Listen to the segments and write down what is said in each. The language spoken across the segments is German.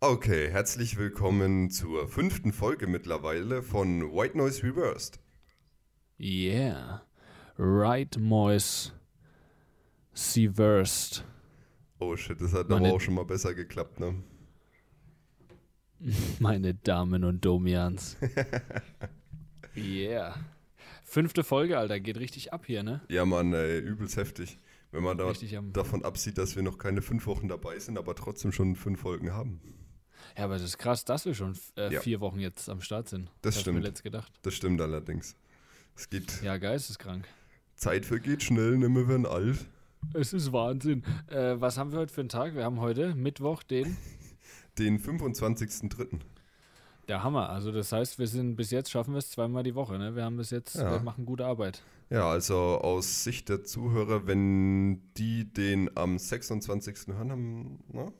Okay, herzlich willkommen zur fünften Folge mittlerweile von White Noise Reversed. Yeah. Right Moise Seversed. Oh shit, das hat Meine- aber auch schon mal besser geklappt, ne? Meine Damen und Domians. yeah. Fünfte Folge, Alter, geht richtig ab hier, ne? Ja, Mann, ey, übelst heftig. Wenn man da davon absieht, dass wir noch keine fünf Wochen dabei sind, aber trotzdem schon fünf Folgen haben. Ja, aber es ist krass, dass wir schon äh, Ja. vier Wochen jetzt am Start sind. Das ich stimmt. mir letzt gedacht. Das stimmt allerdings. Es geht, Ja, geisteskrank. Zeit vergeht schnell, ne, wir werden alt. Es ist Wahnsinn. Äh, was haben wir heute für einen Tag? Wir haben heute Mittwoch den. Den 25.03. Der Hammer. Also das heißt, wir sind bis jetzt schaffen wir es zweimal die Woche. Ne? Wir haben bis jetzt, Ja. wir machen gute Arbeit. Ja, also aus Sicht der Zuhörer, wenn die den am 26. hören haben, ne?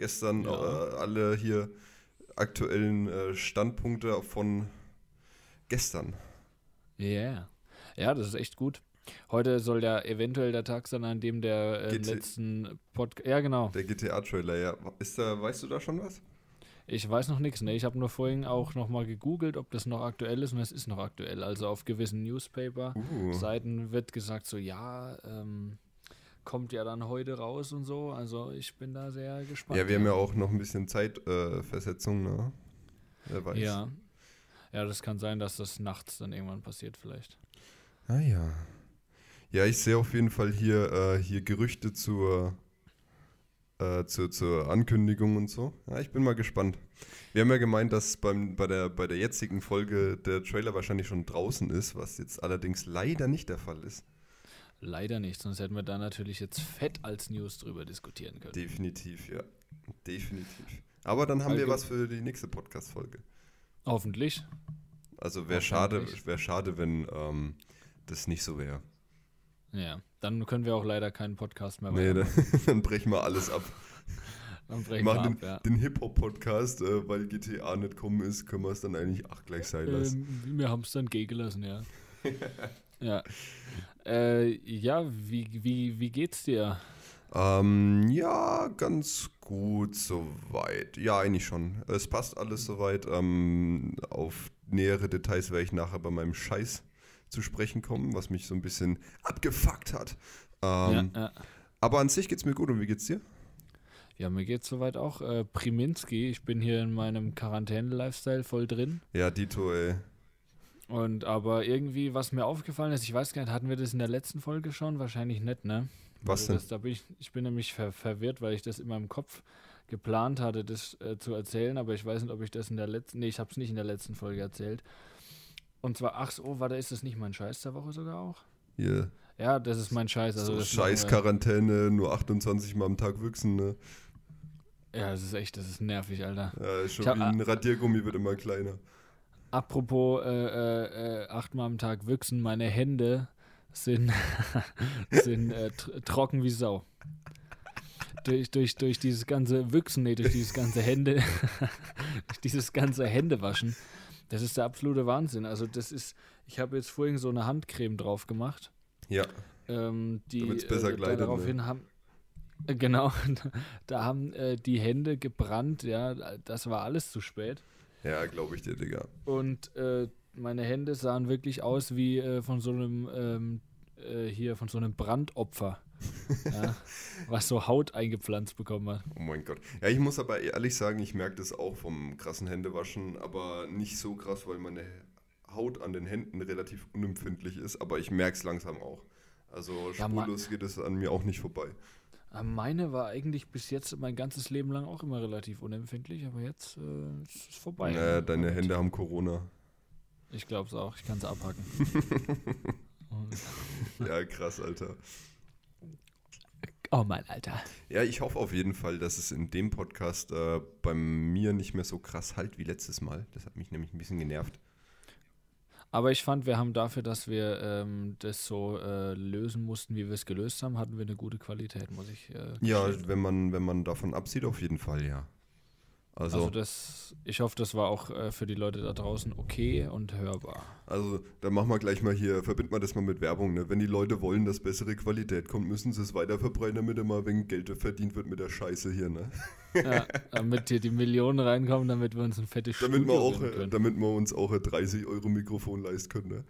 Gestern Ja. äh, alle hier aktuellen äh, Standpunkte von gestern. Yeah. Ja, das ist echt gut. Heute soll ja eventuell der Tag sein, an dem der äh, letzten Podcast. Ja, genau. Der GTA-Trailer, ja. Ist da, weißt du da schon was? Ich weiß noch nichts. Ne? Ich habe nur vorhin auch nochmal gegoogelt, ob das noch aktuell ist und es ist noch aktuell. Also auf gewissen Newspaper-Seiten Uh, wird gesagt, so ja, ähm, kommt ja dann heute raus und so. Also ich bin da sehr gespannt. ja, wir haben ja auch noch ein bisschen Zeitversetzung, äh, ne? Wer weiß. Ja. Ja, das kann sein, dass das nachts dann irgendwann passiert, vielleicht. Ah ja. Ja, ich sehe auf jeden Fall hier, äh, hier Gerüchte zur, äh, zur, zur Ankündigung und so. Ja, ich bin mal gespannt. Wir haben ja gemeint, dass beim, bei, der, bei der jetzigen Folge der Trailer wahrscheinlich schon draußen ist, was jetzt allerdings leider nicht der Fall ist. Leider nicht, sonst hätten wir da natürlich jetzt fett als News drüber diskutieren können. Definitiv, ja. Definitiv. Aber dann haben wir Allge- was für die nächste Podcast-Folge. Hoffentlich. Also wäre schade, wär schade, wenn ähm, das nicht so wäre. Ja, dann können wir auch leider keinen Podcast mehr Nee, weitermachen. dann, dann brechen wir alles ab. Dann brechen wir machen ab, ja. den Hip-Hop-Podcast, äh, weil GTA nicht kommen ist, können wir es dann eigentlich auch gleich sein lassen. Ähm, wir haben es dann gehen gelassen, ja. ja. Äh, ja, wie, wie, wie geht's dir? Ähm, ja, ganz gut soweit. Ja, eigentlich schon. Es passt alles soweit. Ähm, auf nähere Details werde ich nachher bei meinem Scheiß zu sprechen kommen, was mich so ein bisschen abgefuckt hat. Ähm, ja, ja. Aber an sich geht's mir gut. Und wie geht's dir? ja, mir geht's soweit auch. Äh, Priminski, ich bin hier in meinem Quarantäne-Lifestyle voll drin. Ja, Dito, ey. Und aber irgendwie, was mir aufgefallen ist, ich weiß gar nicht, hatten wir das in der letzten Folge schon? Wahrscheinlich nicht, ne? Was Also denn? Das, da bin ich, ich bin nämlich ver verwirrt, weil ich das in meinem Kopf geplant hatte, das äh, zu erzählen, aber ich weiß nicht, ob ich das in der letzten, nee, ich habe es nicht in der letzten Folge erzählt. Und zwar, ach so, warte, ist das nicht mein Scheiß der Woche sogar auch? Hier. Ja, das ist mein Scheiß. Also so das scheiß machen wir- Quarantäne, nur 28 Mal am Tag wüchsen, ne? Ja, das ist echt, das ist nervig, Alter. Ja, schon hab- wie ein Radiergummi wird immer kleiner. Apropos äh, äh, äh, achtmal am Tag wüchsen, meine Hände sind, sind äh, tr trocken wie Sau. Durch, durch, durch dieses ganze Wüchsen, nee, durch dieses ganze Hände, durch dieses ganze Händewaschen. Das ist der absolute Wahnsinn. Also das ist, ich habe jetzt vorhin so eine Handcreme drauf gemacht. Ja, Ähm, die Damit's besser äh, gleitet, da daraufhin ne? haben äh, genau, da haben äh, die Hände gebrannt, ja, das war alles zu spät. Ja, glaube ich dir, Digga. Und äh, meine Hände sahen wirklich aus wie äh, von so einem ähm, äh, hier von so einem Brandopfer, ja, was so Haut eingepflanzt bekommen hat. Oh mein Gott. Ja, ich muss aber ehrlich sagen, ich merke das auch vom krassen Händewaschen, aber nicht so krass, weil meine Haut an den Händen relativ unempfindlich ist, aber ich merke es langsam auch. Also Ja, spurlos geht es an mir auch nicht vorbei. Äh, Meine war eigentlich bis jetzt mein ganzes Leben lang auch immer relativ unempfindlich, aber jetzt äh, ist es vorbei. Naja, deine Hände haben Corona. Ich glaube es auch, ich kann es abhacken. Ja, krass, Alter. oh mein Alter. Ja, ich hoffe auf jeden Fall, dass es in dem Podcast äh, bei mir nicht mehr so krass halt wie letztes Mal. Das hat mich nämlich ein bisschen genervt. Aber ich fand, wir haben dafür, dass wir ähm, das so äh, lösen mussten, wie wir es gelöst haben, hatten wir eine gute Qualität, muss ich. Äh, Ja, wenn man, wenn man davon absieht, auf jeden Fall, ja. Also, Also das, ich hoffe, das war auch äh, für die Leute da draußen okay und hörbar. also dann machen wir gleich mal hier, verbinden wir das mal mit Werbung. Ne? Wenn die Leute wollen, dass bessere Qualität kommt, müssen sie es weiter verbreiten, damit immer wenig Geld verdient wird mit der Scheiße hier. Ne? Ja, damit hier die Millionen reinkommen, damit wir uns ein fettes Damit, wir Studio auch, können. damit wir uns auch ein 30 Euro Mikrofon leisten können. Ne?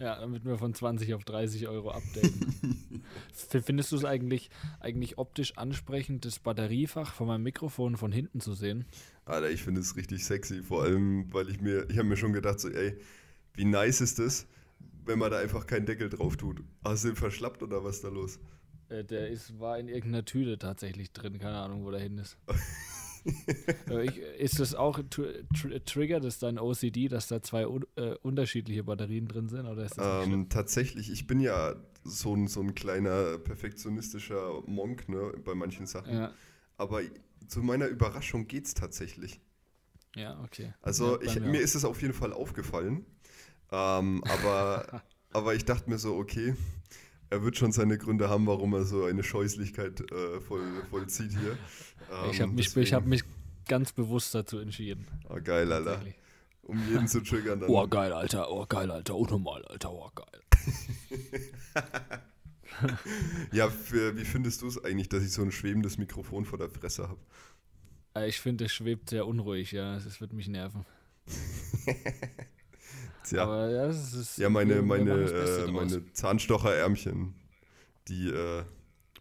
Ja, damit wir von 20 auf 30 Euro updaten. Findest du es eigentlich, eigentlich optisch ansprechend, das Batteriefach von meinem Mikrofon von hinten zu sehen? Alter, ich finde es richtig sexy, vor allem, weil ich mir, ich habe mir schon gedacht, so, ey, wie nice ist das, wenn man da einfach keinen Deckel drauf tut. Hast du den verschlappt oder was ist da los? Äh, der ist, war in irgendeiner Tüte tatsächlich drin, keine Ahnung, wo der hin ist. Äh, ich, ist das auch tr tr triggert das dein OCD, dass da zwei un äh, unterschiedliche Batterien drin sind? Oder ist das? Ähm, tatsächlich, ich bin ja so ein, so ein kleiner perfektionistischer Monk ne, bei manchen Sachen. Ja, Aber zu meiner Überraschung geht es tatsächlich. ja, okay. Also Ja, ich, mir mir auch. ist es auf jeden Fall aufgefallen. Ähm, aber, aber ich dachte mir so, okay, er wird schon seine Gründe haben, warum er so eine Scheußlichkeit äh, voll, vollzieht hier. ich Ähm, habe mich, ich hab mich ganz bewusst dazu entschieden. Oh, geil, Alter. Um jeden zu triggern. Dann. Oh, geil, Alter. Oh, geil, Alter. Unnormal, Alter. Oh, geil. Ja, für, wie findest du es eigentlich, dass ich so ein schwebendes Mikrofon vor der Fresse habe? Äh, Ich finde, es schwebt sehr unruhig, ja. Es wird mich nerven. Aber ja, es ist. ja meine, meine, äh, meine Zahnstocherärmchen, die äh,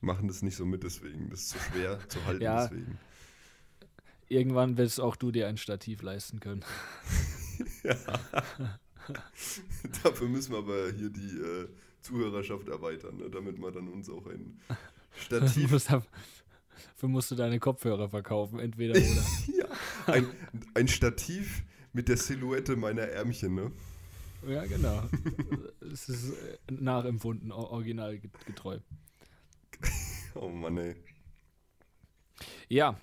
machen das nicht so mit, deswegen. Das ist zu schwer zu halten, Ja. deswegen. Irgendwann wirst auch du dir ein Stativ leisten können. Dafür müssen wir aber hier die äh, Zuhörerschaft erweitern, ne, damit wir dann uns auch ein Stativ, dafür musst du deine Kopfhörer verkaufen, entweder oder. ja, ein, ein Stativ mit der Silhouette meiner Ärmchen, ne? Ja, genau. Es ist äh, nachempfunden, original get- getreu. Oh Mann, ey. Ja,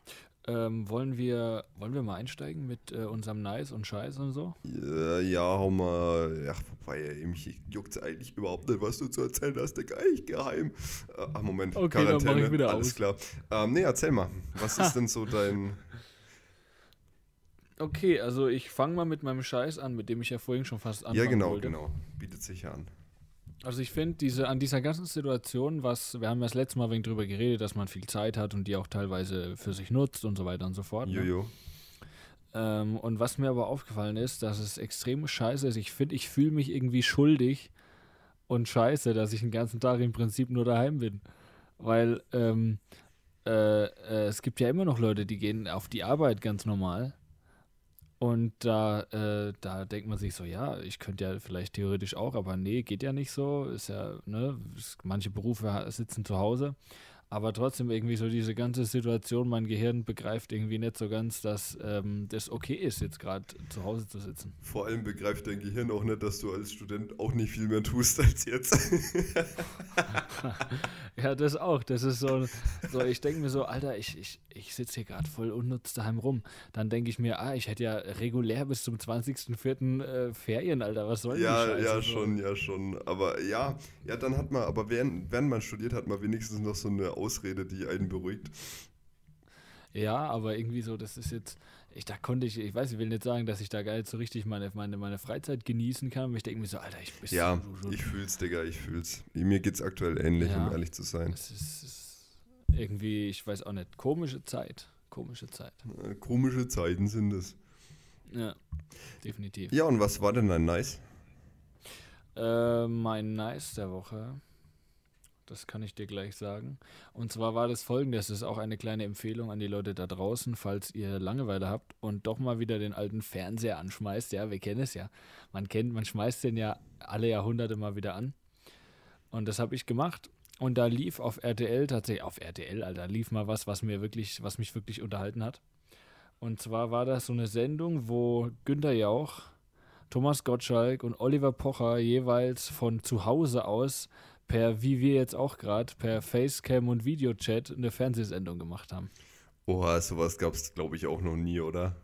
ähm, wollen, wir, wollen wir mal einsteigen mit äh, unserem Nice und Scheiß und so? Ja, ja, hau mal. Ja, wobei, ey, mich juckt eigentlich überhaupt nicht, was du zu erzählen hast, Digga. Ich geheim. Äh, ach, Moment. Okay, dann mach ich wieder Alles aus. klar. Ähm, nee, erzähl mal. Was ist denn so dein. Okay, also ich fange mal mit meinem Scheiß an, mit dem ich ja vorhin schon fast anfangen ja, genau, wollte. genau. Bietet sich ja an. Also ich finde, diese, an dieser ganzen Situation, was, wir haben ja das letzte Mal wegen drüber geredet, dass man viel Zeit hat und die auch teilweise für sich nutzt und so weiter und so fort. Ne? Jojo. Ähm, und was mir aber aufgefallen ist, dass es extrem scheiße ist. Ich finde, ich fühle mich irgendwie schuldig und scheiße, dass ich den ganzen Tag im Prinzip nur daheim bin. Weil ähm, äh, äh, es gibt ja immer noch Leute, die gehen auf die Arbeit ganz normal. Und da, äh, da denkt man sich so, ja, ich könnte ja vielleicht theoretisch auch, aber nee, geht ja nicht so. Ist ja, ne, manche Berufe sitzen zu Hause. Aber trotzdem irgendwie so diese ganze Situation, mein Gehirn begreift irgendwie nicht so ganz, dass ähm, das okay ist, jetzt gerade zu Hause zu sitzen. Vor allem begreift dein Gehirn auch nicht, dass du als Student auch nicht viel mehr tust als jetzt. Ja, das auch. Das ist so, so ich denke mir so, Alter, ich, ich, ich sitze hier gerade voll unnutz daheim rum. Dann denke ich mir, ah, ich hätte ja regulär bis zum 20.04. Äh, Ferien, Alter, was soll ja, die Scheiße? ja, so? schon, ja, schon. Aber ja, ja, dann hat man, aber während, während man studiert, hat man wenigstens noch so eine Ausrede, die einen beruhigt. Ja, aber irgendwie so, das ist jetzt, ich da konnte ich, ich weiß, ich will nicht sagen, dass ich da geil so richtig meine, meine, meine Freizeit genießen kann, aber ich denke mir so, Alter, ich bin Ja, so, so, ich fühl's, Digga, ich fühl's. Mir geht's aktuell ähnlich, Ja. um ehrlich zu sein. es ist, ist irgendwie, ich weiß auch nicht, komische Zeit, komische Zeit. Äh, Komische Zeiten sind es. Ja, definitiv. Ja, und was war denn ein Nice? Äh, mein Nice der Woche, das kann ich dir gleich sagen. Und zwar war das folgende: Das ist auch eine kleine Empfehlung an die Leute da draußen, falls ihr Langeweile habt und doch mal wieder den alten Fernseher anschmeißt. Ja, wir kennen es ja. Man kennt, man schmeißt den ja alle Jahrhunderte mal wieder an. Und das habe ich gemacht. Und da lief auf RTL tatsächlich, auf RTL, Alter, lief mal was, was mir wirklich, was mich wirklich unterhalten hat. Und zwar war das so eine Sendung, wo Günter Jauch, Thomas Gottschalk und Oliver Pocher jeweils von zu Hause aus per, wie wir jetzt auch gerade, per Facecam und Videochat eine Fernsehsendung gemacht haben. Oha, sowas gab's, glaube ich, auch noch nie, oder?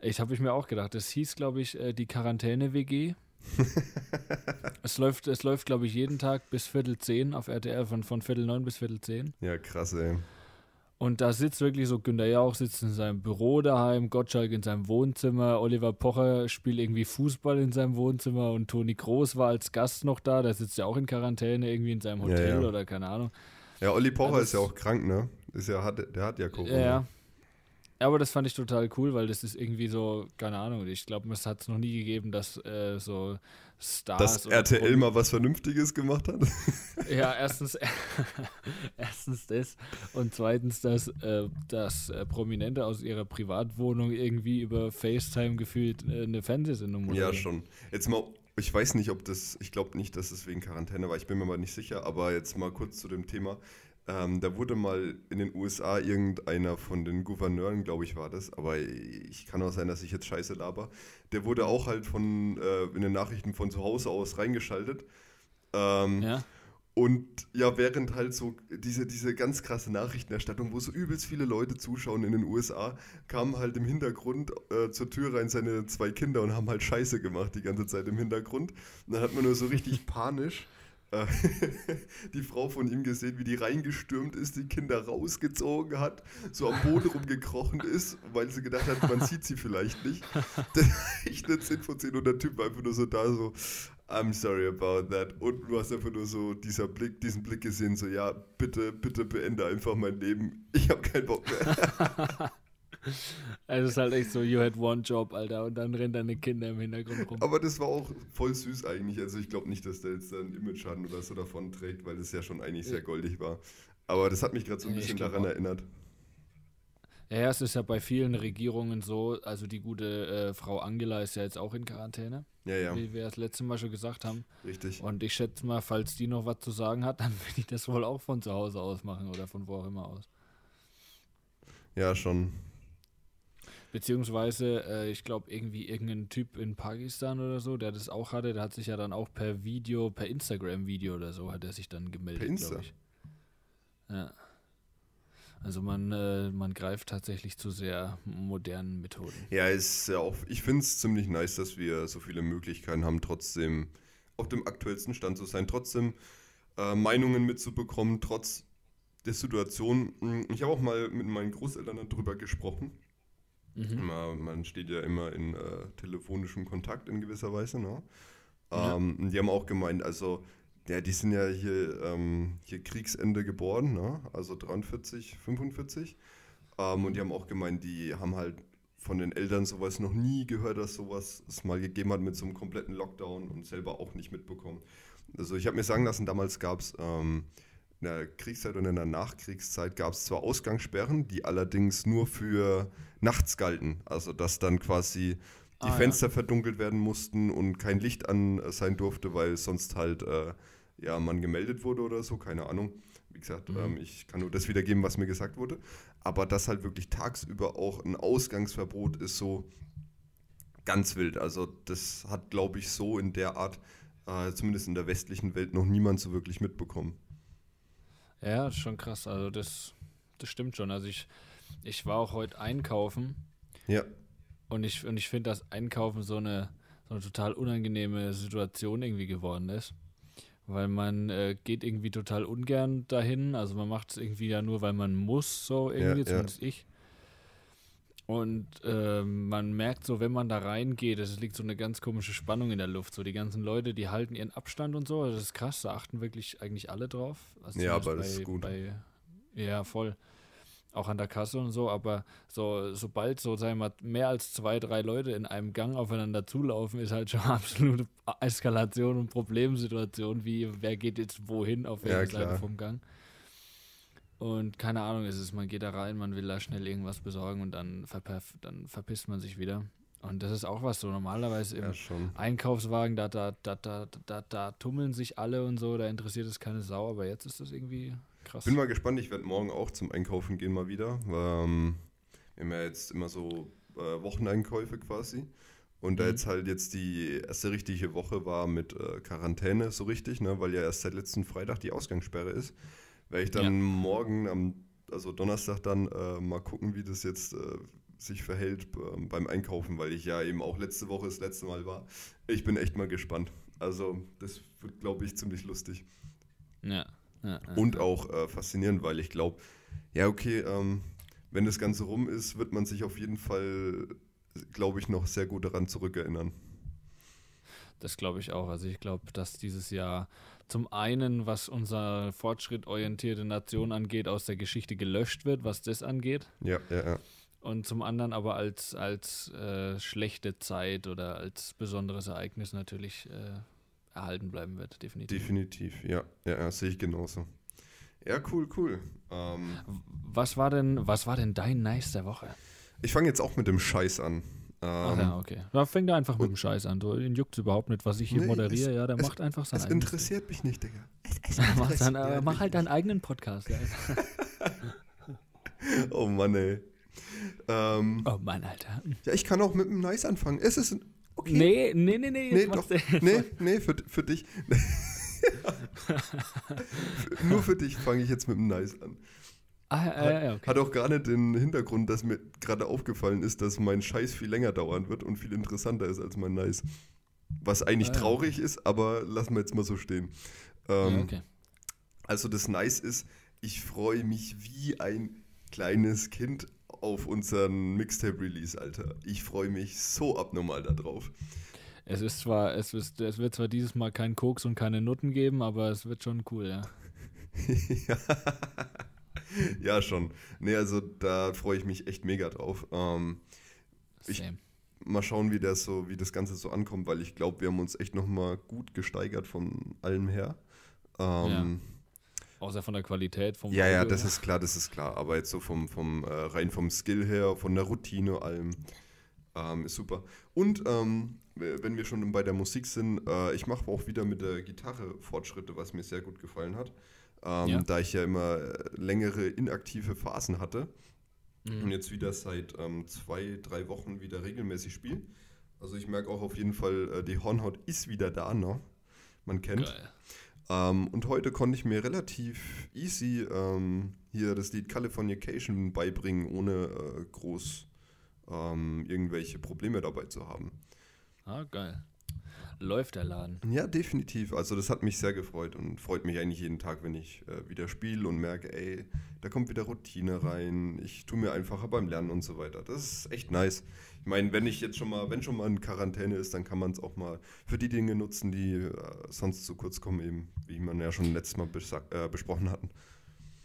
Ich habe ich mir auch gedacht, das hieß, glaube ich, äh, die Quarantäne-WG. es läuft, es läuft glaube ich, jeden Tag bis Viertel zehn auf RTL, von, von Viertel neun bis Viertel zehn. Ja, krass, ey. Und da sitzt wirklich so, Günter Jauch sitzt in seinem Büro daheim, Gottschalk in seinem Wohnzimmer, Oliver Pocher spielt irgendwie Fußball in seinem Wohnzimmer und Toni Groß war als Gast noch da, der sitzt ja auch in Quarantäne irgendwie in seinem Hotel ja, ja. oder keine Ahnung. Ja, Olli Pocher also, ist ja auch krank, ne? Ist ja, hat, der hat ja Corona. Ja, aber das fand ich total cool, weil das ist irgendwie so, keine Ahnung, ich glaube, es hat es noch nie gegeben, dass äh, so Stars. Dass RTL mal was Vernünftiges gemacht hat? Ja, erstens, erstens das und zweitens, dass, äh, dass äh, Prominente aus ihrer Privatwohnung irgendwie über FaceTime gefühlt äh, eine Fernsehsendung machen. Ja, schon. Jetzt mal, ich weiß nicht, ob das, ich glaube nicht, dass es wegen Quarantäne war, ich bin mir mal nicht sicher, aber jetzt mal kurz zu dem Thema. Ähm, da wurde mal in den USA irgendeiner von den Gouverneuren, glaube ich, war das, aber ich kann auch sein, dass ich jetzt scheiße laber. Der wurde auch halt von äh, in den Nachrichten von zu Hause aus reingeschaltet. Ähm, ja. Und ja, während halt so diese, diese ganz krasse Nachrichtenerstattung, wo so übelst viele Leute zuschauen in den USA, kamen halt im Hintergrund äh, zur Tür rein seine zwei Kinder und haben halt Scheiße gemacht die ganze Zeit im Hintergrund. Und dann hat man nur so richtig panisch die Frau von ihm gesehen, wie die reingestürmt ist, die Kinder rausgezogen hat, so am Boden rumgekrochen ist, weil sie gedacht hat, man sieht sie vielleicht nicht. ich eine 10 von 10 und der Typ war einfach nur so da, so, I'm sorry about that. Und du hast einfach nur so dieser Blick, diesen Blick gesehen, so, ja, bitte, bitte beende einfach mein Leben. Ich habe keinen Bock mehr. Also es ist halt echt so, you had one job, Alter, und dann rennen deine Kinder im Hintergrund rum. Aber das war auch voll süß eigentlich. Also ich glaube nicht, dass der jetzt einen Image-Schaden oder so davon trägt, weil es ja schon eigentlich sehr goldig war. Aber das hat mich gerade so ein bisschen daran auch. erinnert. Ja, es ist ja bei vielen Regierungen so, also die gute äh, Frau Angela ist ja jetzt auch in Quarantäne. Ja, ja. Wie wir das letzte Mal schon gesagt haben. Richtig. Und ich schätze mal, falls die noch was zu sagen hat, dann will ich das wohl auch von zu Hause aus machen oder von wo auch immer aus. Ja, schon. Beziehungsweise, äh, ich glaube, irgendwie irgendein Typ in Pakistan oder so, der das auch hatte, der hat sich ja dann auch per Video, per Instagram-Video oder so, hat er sich dann gemeldet, glaube ich. Ja. Also man, äh, man greift tatsächlich zu sehr modernen Methoden. Ja, ist ja auch, ich finde es ziemlich nice, dass wir so viele Möglichkeiten haben, trotzdem auf dem aktuellsten Stand zu sein, trotzdem äh, Meinungen mitzubekommen, trotz der Situation. Hm, ich habe auch mal mit meinen Großeltern darüber gesprochen Mhm. Man, man, steht ja immer in äh, telefonischem Kontakt in gewisser Weise. Ne? Ja. Ähm, die haben auch gemeint, also ja, die sind ja hier, ähm, hier Kriegsende geboren, ne? also 43, 45. Ähm, und die haben auch gemeint, die haben halt von den Eltern sowas noch nie gehört, dass sowas es mal gegeben hat mit so einem kompletten Lockdown und selber auch nicht mitbekommen. Also ich habe mir sagen lassen, damals gab es ähm, in der Kriegszeit und in der Nachkriegszeit gab es zwar Ausgangssperren, die allerdings nur für nachts galten. Also dass dann quasi die ah, Fenster ja. verdunkelt werden mussten und kein Licht an sein durfte, weil sonst halt äh, ja man gemeldet wurde oder so, keine Ahnung. Wie gesagt, mhm. ähm, ich kann nur das wiedergeben, was mir gesagt wurde. Aber dass halt wirklich tagsüber auch ein Ausgangsverbot ist, so ganz wild. Also das hat, glaube ich, so in der Art, äh, zumindest in der westlichen Welt, noch niemand so wirklich mitbekommen. Ja, ist schon krass. Also das, das stimmt schon. Also ich, ich war auch heute einkaufen. Ja. Und ich, und ich finde, dass Einkaufen so eine, so eine total unangenehme Situation irgendwie geworden ist. Weil man äh, geht irgendwie total ungern dahin. Also man macht es irgendwie ja nur, weil man muss, so irgendwie, ja, zumindest ja. ich. Und äh, man merkt so, wenn man da reingeht, es liegt so eine ganz komische Spannung in der Luft. So die ganzen Leute, die halten ihren Abstand und so. Also das ist krass, da achten wirklich eigentlich alle drauf. Also ja, aber bei, das ist gut. Bei, ja, voll. Auch an der Kasse und so, aber so, sobald so, sagen wir mal, mehr als zwei, drei Leute in einem Gang aufeinander zulaufen, ist halt schon absolute Eskalation und Problemsituation, wie wer geht jetzt wohin, auf welcher ja, Seite vom Gang. Und keine Ahnung ist es, man geht da rein, man will da schnell irgendwas besorgen und dann, verperf, dann verpisst man sich wieder. Und das ist auch was so normalerweise im ja, Einkaufswagen, da, da, da, da, da, da tummeln sich alle und so, da interessiert es keine Sau, aber jetzt ist das irgendwie krass. Bin mal gespannt, ich werde morgen auch zum Einkaufen gehen mal wieder. Ähm, wir haben ja jetzt immer so äh, Wocheneinkäufe quasi. Und mhm. da jetzt halt jetzt die erste richtige Woche war mit äh, Quarantäne so richtig, ne, weil ja erst seit letzten Freitag die Ausgangssperre ist werde ich dann ja. morgen, am, also Donnerstag dann äh, mal gucken, wie das jetzt äh, sich verhält äh, beim Einkaufen, weil ich ja eben auch letzte Woche das letzte Mal war. Ich bin echt mal gespannt. Also das wird, glaube ich, ziemlich lustig. Ja. ja, ja Und auch äh, faszinierend, weil ich glaube, Ja, okay, ähm, wenn das Ganze rum ist, wird man sich auf jeden Fall, glaube ich, noch sehr gut daran zurückerinnern. Das glaube ich auch. Also ich glaube, dass dieses Jahr zum einen, was unser fortschrittorientierte Nation angeht, aus der Geschichte gelöscht wird, was das angeht. Ja, ja, ja. Und zum anderen aber als, als äh, schlechte Zeit oder als besonderes Ereignis natürlich äh, erhalten bleiben wird, definitiv. Definitiv, ja. Ja, ja sehe ich genauso. Ja, cool, cool. Ähm, was, war denn, was war denn dein Nice der Woche? ich fange jetzt auch mit dem Scheiß an. Ach Ähm, ja, okay. Da fängt er einfach mit dem Scheiß an. Du, ihn juckt überhaupt nicht, was ich hier Nee, moderiere. es- ja, der es- macht einfach sein eigenes interessiert mich nicht, Digga. Es. Mach, dann, äh, mach halt deinen eigenen Podcast. Ja. Oh Mann, ey. Ähm, Oh Mann, Alter. ja, ich kann auch mit einem Nice anfangen. Es ist ein, okay. Nee, nee, nee, nee. Nee, doch. Nee, nee, für, für dich. Nur für dich fange ich jetzt mit einem Nice an. Ah, ja, okay. Hat auch gar nicht den Hintergrund, dass mir gerade aufgefallen ist, dass mein Scheiß viel länger dauern wird und viel interessanter ist als mein Nice. Was eigentlich Ah, traurig ist, aber lassen wir jetzt mal so stehen. Ähm, ja, okay. Also das Nice ist, ich freue mich wie ein kleines Kind auf unseren Mixtape-Release, Alter. Ich freue mich so abnormal darauf. Es ist zwar, es, ist, es wird zwar dieses Mal kein Koks und keine Nutten geben, aber es wird schon cool, ja. ja. ja, schon. Nee, also da freue ich mich echt mega drauf. Ähm, Ich- mal schauen, wie das so, wie das Ganze so ankommt, weil ich glaube, wir haben uns echt nochmal gut gesteigert von allem her. Ähm, Außer von der Qualität vom ja, ja, Audio. das ist klar, das ist klar. Aber jetzt so vom, vom äh, rein vom Skill her, von der Routine, allem, ähm, ist super. Und ähm, wenn wir schon bei der Musik sind, äh, ich mache auch wieder mit der Gitarre Fortschritte, was mir sehr gut gefallen hat. Ähm, Ja. Da ich ja immer äh, längere inaktive Phasen hatte Mhm. und jetzt wieder seit ähm, zwei, drei Wochen wieder regelmäßig spiele. Also ich merke auch auf jeden Fall, äh, die Hornhaut ist wieder da, ne? Man kennt. Ähm, und heute konnte ich mir relativ easy ähm, hier das Lied Californication beibringen, ohne äh, groß ähm, irgendwelche Probleme dabei zu haben. Ah, geil. Läuft der Laden. Ja, definitiv. Also das hat mich sehr gefreut und freut mich eigentlich jeden Tag, wenn ich äh, wieder spiele und merke, ey, da kommt wieder Routine rein. Ich tue mir einfacher beim Lernen und so weiter. Das ist echt nice. Ich meine, wenn ich jetzt schon mal, wenn schon mal in Quarantäne ist, dann kann man es auch mal für die Dinge nutzen, die äh, sonst zu kurz kommen, eben, wie man ja schon letztes Mal äh, besprochen hatten.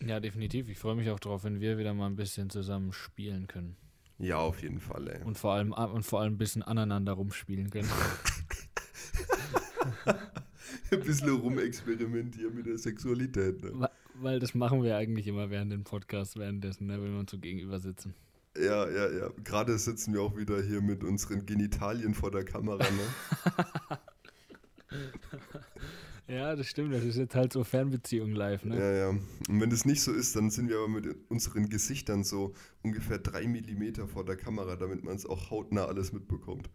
Ja, definitiv. Ich freue mich auch drauf, wenn wir wieder mal ein bisschen zusammen spielen können. Ja, auf jeden Fall, ey. Und vor allem, und vor allem ein bisschen aneinander rumspielen können. Ein bisschen rumexperimentieren mit der Sexualität. Ne? Weil das machen wir eigentlich immer während dem Podcast, währenddessen, ne, wenn wir uns so gegenüber sitzen. Ja, ja, ja. Gerade sitzen wir auch wieder hier mit unseren Genitalien vor der Kamera. Ne? Ja, das stimmt. Das ist jetzt halt so Fernbeziehung live, ne? Ja, ja. Und wenn das nicht so ist, dann sind wir aber mit unseren Gesichtern so ungefähr drei Millimeter vor der Kamera, damit man es auch hautnah alles mitbekommt.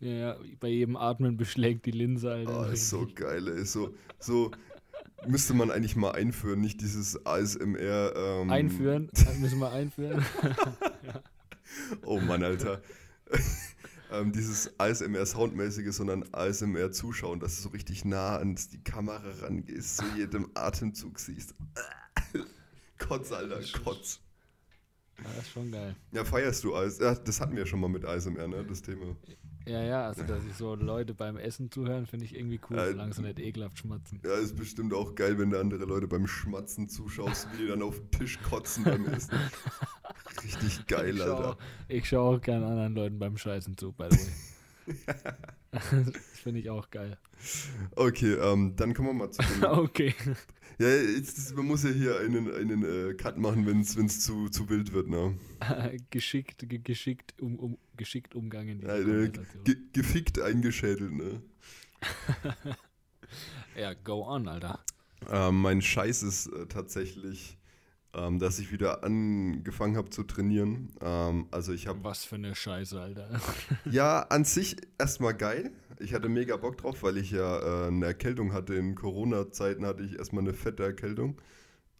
Ja, ja, bei jedem Atmen beschlägt die Linse, Alter. Oh, ist so geil, ey. So, so müsste man eigentlich mal einführen, nicht dieses ASMR. Ähm, Einführen, müssen wir einführen. Oh Mann, Alter. ähm, dieses ASMR-Soundmäßige, sondern ASMR zuschauen, dass du so richtig nah an die Kamera rangehst, zu jedem Atemzug siehst. Kotz, Alter, Kotz. Ja, das ist schon geil. Ja, feierst du ASMR? Ja, das hatten wir schon mal mit ASMR, ne, das Thema. Ja, ja, also dass ich so Leute beim Essen zuhören, finde ich irgendwie cool, Äh, solange sie nicht ekelhaft schmatzen. Ja, ist bestimmt auch geil, wenn du andere Leute beim Schmatzen zuschaust, wie die dann auf den Tisch kotzen beim Essen. Richtig geil, ich schaue Alter. auch, ich schau auch gerne anderen Leuten beim Scheißen zu, by the way. das finde ich auch geil. Okay, ähm, dann kommen wir mal zu dem Okay. Ja, jetzt, man muss ja hier einen, einen äh, Cut machen, wenn es zu, zu wild wird, ne? geschickt, ge geschickt, um, um, geschickt Umgang in dieser Ja, äh, ge gefickt eingeschädelt, ne? Ja, go on, Alter. Ähm, mein Scheiß ist äh, tatsächlich, ähm, dass ich wieder angefangen habe zu trainieren. Ähm, also ich habe, Was für eine Scheiße, Alter. ja, an sich erstmal geil. Ich hatte mega Bock drauf, weil ich ja äh, eine Erkältung hatte. In Corona-Zeiten hatte ich erstmal eine fette Erkältung.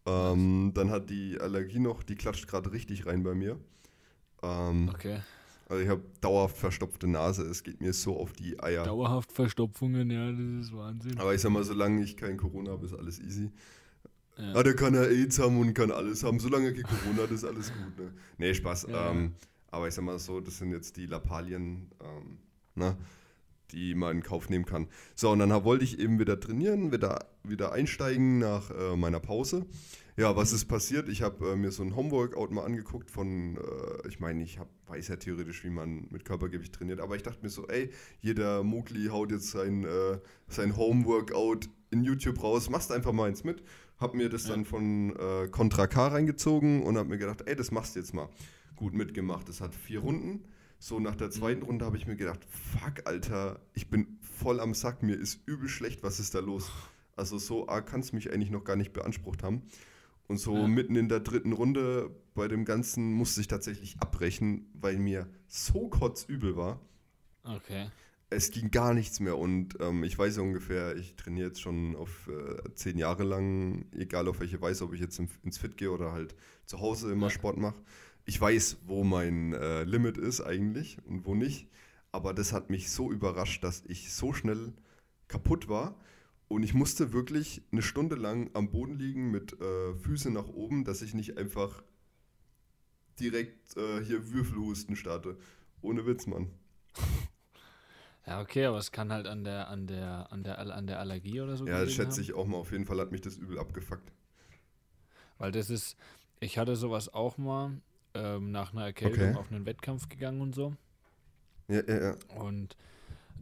Ähm, dann hat die Allergie noch, die klatscht gerade richtig rein bei mir. Ähm, Okay. Also ich habe dauerhaft verstopfte Nase, es geht mir so auf die Eier. Dauerhaft Verstopfungen, ja, das ist Wahnsinn. Aber ich sag mal, solange ich kein Corona habe, ist alles easy. Ja. Ah, der kann ja AIDS haben und kann alles haben. Solange er kein Corona hat, ist alles gut. Ne? Nee, Spaß. Ja. Ähm, aber ich sag mal so, das sind jetzt die Lappalien, ähm, ne? die man in Kauf nehmen kann. So, und dann wollte ich eben wieder trainieren, wieder, wieder einsteigen nach äh, meiner Pause. Ja, was ist passiert? Ich habe äh, mir so ein Homeworkout mal angeguckt von, äh, ich meine, ich hab, weiß ja theoretisch, wie man mit Körpergewicht trainiert, aber ich dachte mir so, ey, jeder Mugli haut jetzt sein, äh, sein Homeworkout in YouTube raus, machst einfach mal eins mit. Hab mir das ja. dann von äh, Contra K reingezogen und hab mir gedacht, ey, das machst du jetzt mal. Gut mitgemacht. Das hat vier Runden. So nach der zweiten mhm. Runde habe ich mir gedacht, fuck, Alter, ich bin voll am Sack, mir ist übel schlecht, was ist da los? Also so arg kann es mich eigentlich noch gar nicht beansprucht haben. Und so ja. mitten in der dritten Runde bei dem Ganzen musste ich tatsächlich abbrechen, weil mir so kotzübel war. Okay. Es ging gar nichts mehr und ähm, ich weiß ungefähr, ich trainiere jetzt schon auf äh, zehn Jahre lang, egal auf welche Weise, ob ich jetzt ins Fit gehe oder halt zu Hause immer. Sport mache ich weiß, wo mein äh, Limit ist eigentlich und wo nicht. Aber das hat mich so überrascht, dass ich so schnell kaputt war. Und ich musste wirklich eine Stunde lang am Boden liegen mit äh, Füßen nach oben, dass ich nicht einfach direkt äh, hier Würfelhusten starte. Ohne Witz, Mann. Ja, okay, aber es kann halt an der, an der, an der, an der Allergie oder so. Ja, das schätze haben. ich auch mal. Auf jeden Fall hat mich das übel abgefuckt. Weil das ist, ich hatte sowas auch mal, ähm, nach einer Erkältung okay. auf einen Wettkampf gegangen und so. Ja, ja, ja. Und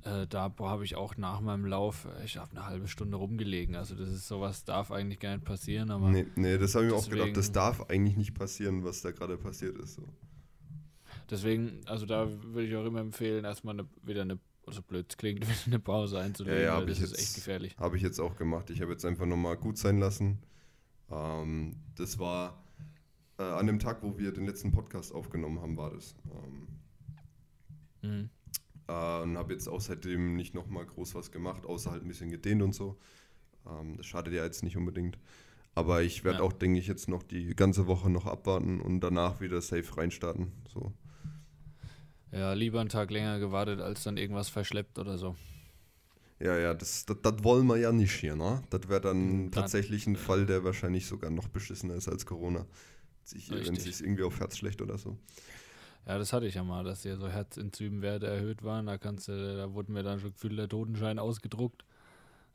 äh, da habe ich auch nach meinem Lauf, ich habe eine halbe Stunde rumgelegen. Also das ist sowas, darf eigentlich gar nicht passieren. Aber nee, nee das habe ich mir auch gedacht, das darf eigentlich nicht passieren, was da gerade passiert ist. So. Deswegen, also da würde ich auch immer empfehlen, erstmal eine, wieder eine, also blöd klingt, eine Pause einzulegen. Ja, ja das ist jetzt, echt gefährlich. Habe ich jetzt auch gemacht. Ich habe jetzt einfach nochmal gut sein lassen. Ähm, das war äh, an dem Tag, wo wir den letzten Podcast aufgenommen haben, war das. Ähm, mhm. äh, und habe jetzt auch seitdem nicht nochmal groß was gemacht, außer halt ein bisschen gedehnt und so. Ähm, das schadet ja jetzt nicht unbedingt. Aber ich werde ja. auch, denke ich, jetzt noch die ganze Woche noch abwarten und danach wieder safe reinstarten. So. Ja, lieber einen Tag länger gewartet, als dann irgendwas verschleppt oder so. Ja, ja, das, das, das wollen wir ja nicht hier, ne? Das wäre dann tatsächlich ein Fall, der wahrscheinlich sogar noch beschissener ist als Corona sich, wenn es sich irgendwie auf Herz schlecht oder so. Ja, das hatte ich ja mal, dass hier so Herzenzymenwerte erhöht waren. Da kannst du, da wurde mir dann schon gefühlt der Totenschein ausgedruckt.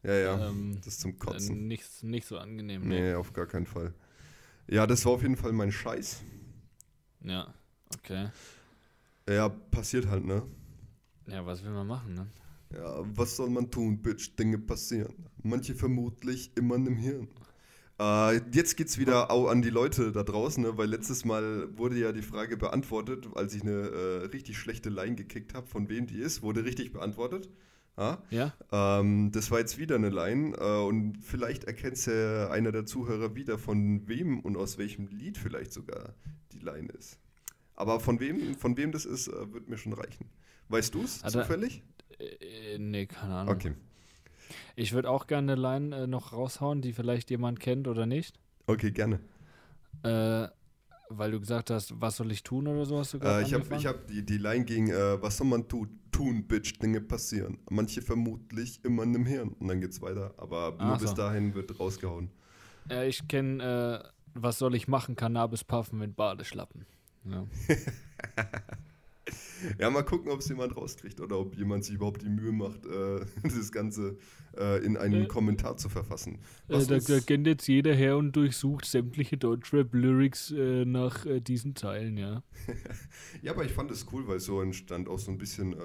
Ja, ja, ähm, das ist zum Kotzen. Nicht, nicht so angenehm. Nee, nee, auf gar keinen Fall. Ja, das war auf jeden Fall mein Scheiß. Ja, okay. Ja, passiert halt, ne? Ja, was will man machen, ne? Ja, was soll man tun, Bitch? Dinge passieren. Manche vermutlich immer im Hirn. Äh, jetzt geht's wieder auch an die Leute da draußen, ne? weil letztes Mal wurde ja die Frage beantwortet, als ich eine äh, richtig schlechte Line gekickt habe, von wem die ist, wurde richtig beantwortet. Ja. ja. Ähm, das war jetzt wieder eine Line äh, und vielleicht erkennt ja einer der Zuhörer wieder, von wem und aus welchem Lied vielleicht sogar die Line ist. Aber von wem, von wem das ist, äh, wird mir schon reichen. Weißt du es also, zufällig? Äh, nee, keine Ahnung. Okay. Ich würde auch gerne eine Line äh, noch raushauen, die vielleicht jemand kennt oder nicht. Okay, gerne. Äh, weil du gesagt hast, was soll ich tun oder so hast du gerade äh, Ich habe hab die, die Line ging, äh, was soll man tu, tun, Bitch, Dinge passieren. Manche vermutlich immer in dem Hirn. Und dann geht's weiter. Aber nur Ach bis so. dahin wird rausgehauen. Ja, ich kenne, äh, was soll ich machen, Cannabis puffen mit Badeschlappen. Ja. Ja, mal gucken, ob es jemand rauskriegt oder ob jemand sich überhaupt die Mühe macht, äh, das Ganze äh, in einen äh, Kommentar zu verfassen. Äh, da, da kennt jetzt jeder her und durchsucht sämtliche Deutschrap-Lyrics äh, nach äh, diesen Zeilen, ja. ja, aber ich fand es cool, weil so entstand auch so ein bisschen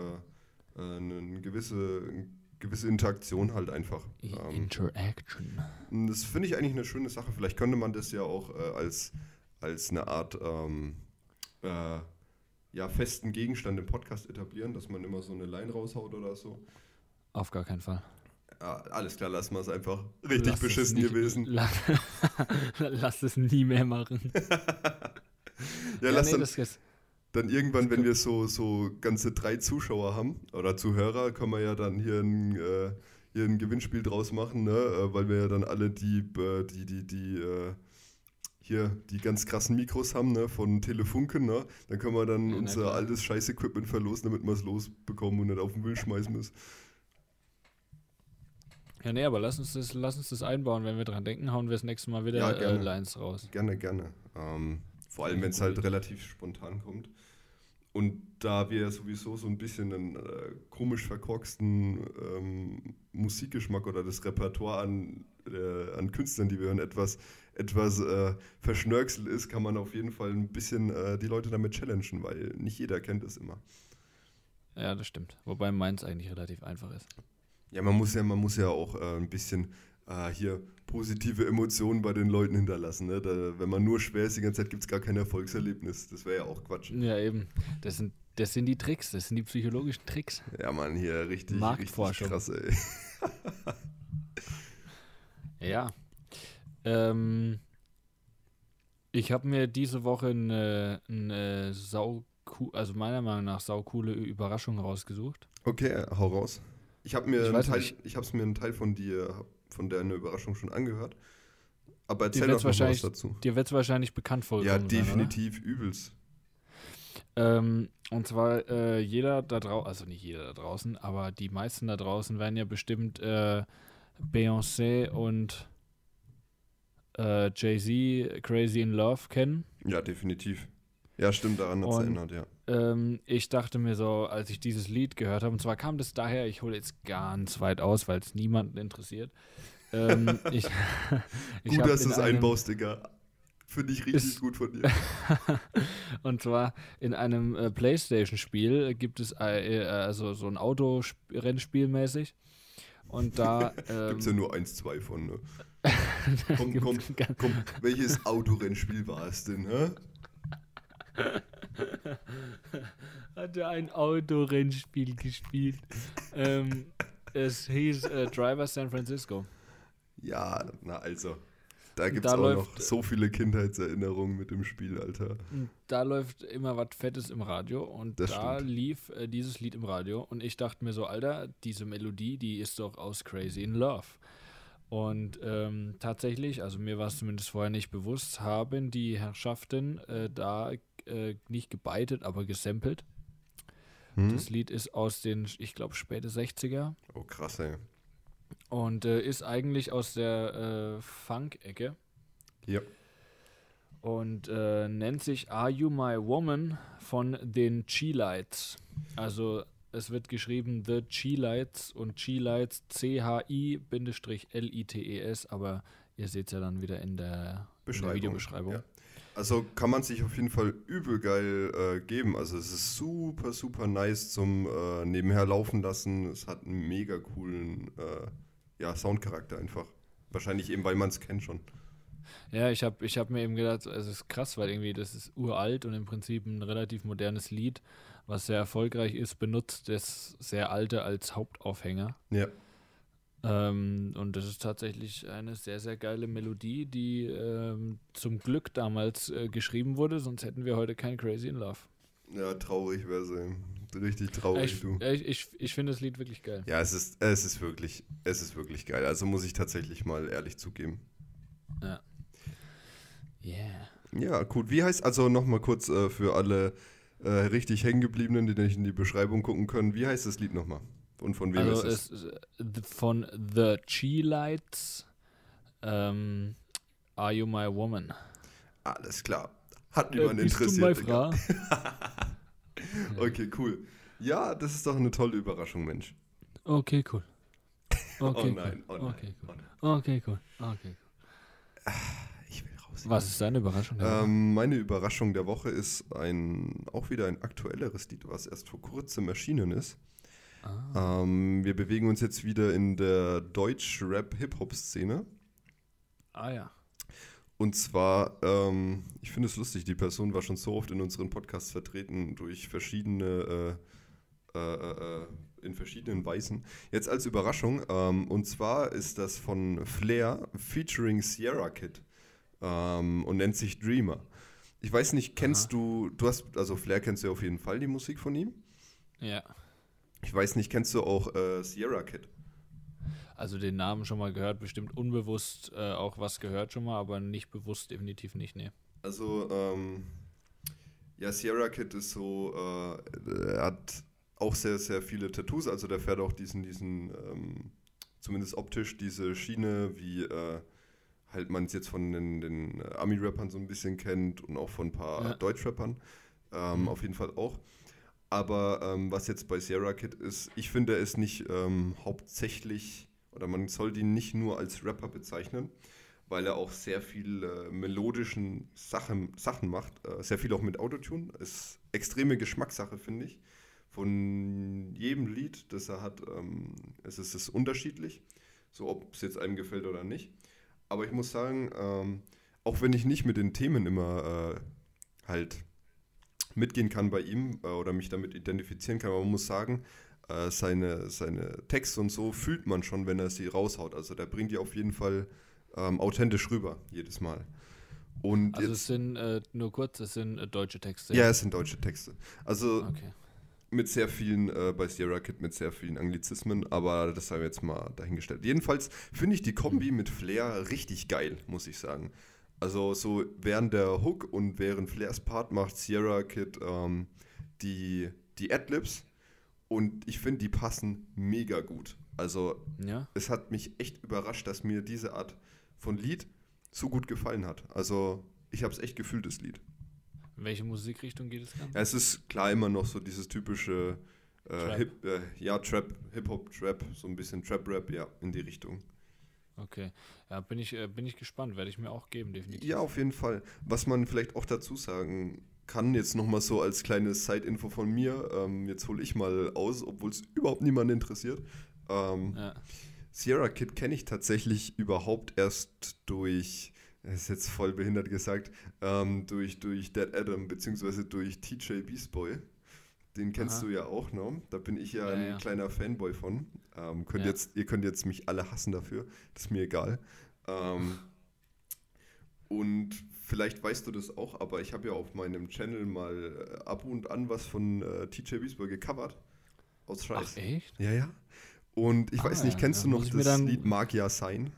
eine gewisse gewisse Interaktion halt einfach. Ähm, Interaction. Das finde ich eigentlich eine schöne Sache. Vielleicht könnte man das ja auch äh, als, als eine Art ähm, äh, ja, festen Gegenstand im Podcast etablieren, dass man immer so eine Line raushaut oder so? Auf gar keinen Fall. Ja, alles klar, lassen wir es einfach. Richtig lass beschissen nicht, gewesen. La lass es nie mehr machen. ja, ja, lass nee, dann, dann irgendwann, wenn wir so, so ganze drei Zuschauer haben oder Zuhörer, können wir ja dann hier ein, äh, hier ein Gewinnspiel draus machen, ne? Äh, weil wir ja dann alle die, äh, die, die, die, äh, hier die ganz krassen Mikros haben, ne, von Telefunken, ne, dann können wir dann ja, unser altes Scheiß-Equipment verlosen, damit wir es losbekommen und nicht auf den Müll schmeißen müssen. Ja, nee, aber lass uns das, lass uns das einbauen. Wenn wir dran denken, hauen wir das nächste Mal wieder Ja, äh. Lines raus. Gerne, gerne. Ähm, vor allem, Ja, wenn es halt relativ spontan kommt. Und da wir sowieso so ein bisschen einen äh, komisch verkorksten ähm, Musikgeschmack oder das Repertoire an, äh, an Künstlern, die wir hören, etwas, etwas äh, verschnörkelt ist, kann man auf jeden Fall ein bisschen äh, die Leute damit challengen, weil nicht jeder kennt es immer. Ja, das stimmt. Wobei meins eigentlich relativ einfach ist. Ja, man muss ja, man muss ja auch äh, ein bisschen äh, hier positive Emotionen bei den Leuten hinterlassen. Ne? Da, wenn man nur schwer ist die ganze Zeit, gibt es gar kein Erfolgserlebnis. Das wäre ja auch Quatsch. Ja, eben. Das sind, das sind die Tricks, das sind die psychologischen Tricks. Ja, Mann, hier richtig, richtig Marktforschung. krass, ey. Ja. Ähm, ich habe mir diese Woche eine, eine sau also meiner Meinung nach saucoole Überraschung rausgesucht. Okay, hau raus. Ich habe mir, Ich Teil, ich hab's mir einen Teil von dir, von deiner Überraschung schon angehört. Aber erzähl doch noch was dazu. Dir wird es wahrscheinlich bekannt Ja, vorgekommen sein, oder? definitiv übelst. Ähm, und zwar äh, jeder da draußen, also nicht jeder da draußen, aber die meisten da draußen werden ja bestimmt äh, Beyoncé und äh, Jay-Z Crazy in Love kennen. Ja, definitiv. Ja, stimmt, daran hat es erinnert, ja. Ähm, ich dachte mir so, als ich dieses Lied gehört habe, und zwar kam das daher, ich hole jetzt ganz weit aus, weil es niemanden interessiert. Ähm, ich, ich Gut, dass du es einbaust, Digga. Finde ich richtig gut von dir. Und zwar in einem äh, Playstation-Spiel gibt es äh, äh, also so ein Autorennspiel mäßig. Und da ähm, Gibt es ja nur eins, zwei von, ne? Komm, komm, komm. Welches Autorennspiel war es denn, hä? hat er ein Autorennspiel gespielt. ähm, es hieß äh, Driver San Francisco. Ja, na also. Da gibt es auch läuft- noch so viele Kindheitserinnerungen mit dem Spiel, Alter. Da läuft immer was Fettes im Radio und Das da stimmt. lief äh, dieses Lied im Radio und ich dachte mir so, Alter, diese Melodie, die ist doch aus Crazy in Love. Und ähm, tatsächlich, also mir war es zumindest vorher nicht bewusst, haben die Herrschaften äh, da äh, nicht gebeitet, aber gesampelt. Hm? Das Lied ist aus den, ich glaube, späte 60er Oh, krass, ey. und äh, ist eigentlich aus der äh, Funk-Ecke. Ja. und äh, nennt sich Are You My Woman von den Cheelites. Also es wird geschrieben The Cheelites und Cheelites C-H-I-L-I-T-E-S, aber ihr seht es ja dann wieder in der, in der Beschreibung, Videobeschreibung. ja. Also kann man sich auf jeden Fall übel geil äh, geben. Also es ist super, super nice zum äh, nebenher laufen lassen. Es hat einen mega coolen äh, ja, Soundcharakter einfach. Wahrscheinlich eben, weil man es kennt schon. Ja, ich habe ich hab mir eben gedacht, es ist krass, weil irgendwie das ist uralt und im Prinzip ein relativ modernes Lied, was sehr erfolgreich ist, benutzt das sehr alte als Hauptaufhänger. Ja. Ähm, und das ist tatsächlich eine sehr, sehr geile Melodie, die ähm, zum Glück damals äh, geschrieben wurde, sonst hätten wir heute kein Crazy in Love. Ja, traurig wäre sie. Richtig traurig, ich du. ich, ich, ich finde das Lied wirklich geil. Ja, es ist, es ist wirklich, es ist wirklich geil. Also muss ich tatsächlich mal ehrlich zugeben. Ja. Yeah. Ja, gut. Wie heißt, also nochmal kurz äh, für alle äh, richtig hängengebliebenen, die nicht in die Beschreibung gucken können, wie heißt das Lied nochmal? Und von wem Also ist es? es ist äh, von The Cheelites ähm, Are You My Woman? Alles klar. Hat niemand Äh, bist du interessiert. Frau? Okay, cool. Ja, das ist doch eine tolle Überraschung, Mensch. Okay, cool. Okay, oh nein, oh cool. nein. Okay, oh cool. nein. Okay, cool. Okay, cool. Ich will raus. Was ist deine Überraschung? der Woche? Ähm, meine Überraschung der Woche ist ein auch wieder ein aktuelleres Lied, was erst vor kurzem erschienen ist. Ah. Ähm, wir bewegen uns jetzt wieder in der Deutsch-Rap-Hip-Hop-Szene. ah ja. Und zwar, ähm, ich finde es lustig, die Person war schon so oft in unseren Podcasts vertreten durch verschiedene, äh, äh, äh, in verschiedenen Weisen. Jetzt als Überraschung, ähm, und zwar ist das von Flair featuring Sierra Kid ähm, und nennt sich Dreamer. Ich weiß nicht, kennst Aha. du, du hast, also Flair kennst du ja auf jeden Fall die Musik von ihm. Ja. Ich weiß nicht, kennst du auch äh, Sierra Kid? Also den Namen schon mal gehört, bestimmt unbewusst äh, auch was gehört schon mal, aber nicht bewusst definitiv nicht, nee. Also, ähm, ja, Sierra Kid ist so, äh, er hat auch sehr, sehr viele Tattoos, also der fährt auch diesen, diesen ähm, zumindest optisch diese Schiene, wie äh, halt man es jetzt von den, den Ami-Rappern so ein bisschen kennt und auch von ein paar Ja. Deutsch-Rappern. Ähm, Mhm. Auf jeden Fall auch. Aber ähm, was jetzt bei Sierra Kid ist, ich finde, er ist nicht ähm, hauptsächlich, oder man soll ihn nicht nur als Rapper bezeichnen, weil er auch sehr viel äh, melodischen Sachen, Sachen macht. Äh, sehr viel auch mit Autotune. Ist extreme Geschmackssache, finde ich. Von jedem Lied, das er hat, ähm, es ist es unterschiedlich. So, ob es jetzt einem gefällt oder nicht. Aber ich muss sagen, ähm, auch wenn ich nicht mit den Themen immer äh, halt mitgehen kann bei ihm äh, oder mich damit identifizieren kann, aber man muss sagen, äh, seine, seine Texte und so fühlt man schon, wenn er sie raushaut. Also der bringt die auf jeden Fall ähm, authentisch rüber, jedes Mal. Und Also jetzt, es sind, äh, nur kurz, es sind äh, deutsche Texte. ja, es sind deutsche Texte. Also Okay. Mit sehr vielen, äh, bei Sierra Kid mit sehr vielen Anglizismen, aber das haben wir jetzt mal dahingestellt. Jedenfalls finde ich die Kombi mit Flair richtig geil, muss ich sagen. Also so während der Hook und während Flairs Part macht Sierra Kid ähm, die, die Adlibs und ich finde, die passen mega gut. Also Ja. es hat mich echt überrascht, dass mir diese Art von Lied so gut gefallen hat. Also ich habe es echt gefühlt, das Lied. Welche Musikrichtung geht es Ganze? Ja, es ist klar immer noch so dieses typische äh, Trap. Hip, äh, ja, Trap, Hip-Hop, Trap, so ein bisschen Trap-Rap, ja, in die Richtung. Okay. Ja, bin ich, äh, bin ich gespannt. Werde ich mir auch geben, definitiv. Ja, auf jeden Fall. Was man vielleicht auch dazu sagen kann, jetzt nochmal so als kleines Side-Info von mir, ähm, jetzt hole ich mal aus, obwohl es überhaupt niemanden interessiert. Ähm, Ja. Sierra Kid kenne ich tatsächlich überhaupt erst durch, das ist jetzt voll behindert gesagt, ähm, durch, durch Dead Adam, beziehungsweise durch TJ Beast Boy. Den kennst Aha. du ja auch, ne? Da bin ich ja, Ja, ein ja. kleiner Fanboy von. Ähm, könnt Ja. jetzt, ihr könnt jetzt mich alle hassen dafür, das ist mir egal. Ähm, und vielleicht weißt du das auch, aber ich habe ja auf meinem Channel mal äh, ab und an was von äh, TJ Beast Boy gecovert. Aus Scheiß. Ach, echt? Ja, ja. Und ich Ah, weiß nicht, ja, kennst da du noch das dann- Lied Mag ja sein?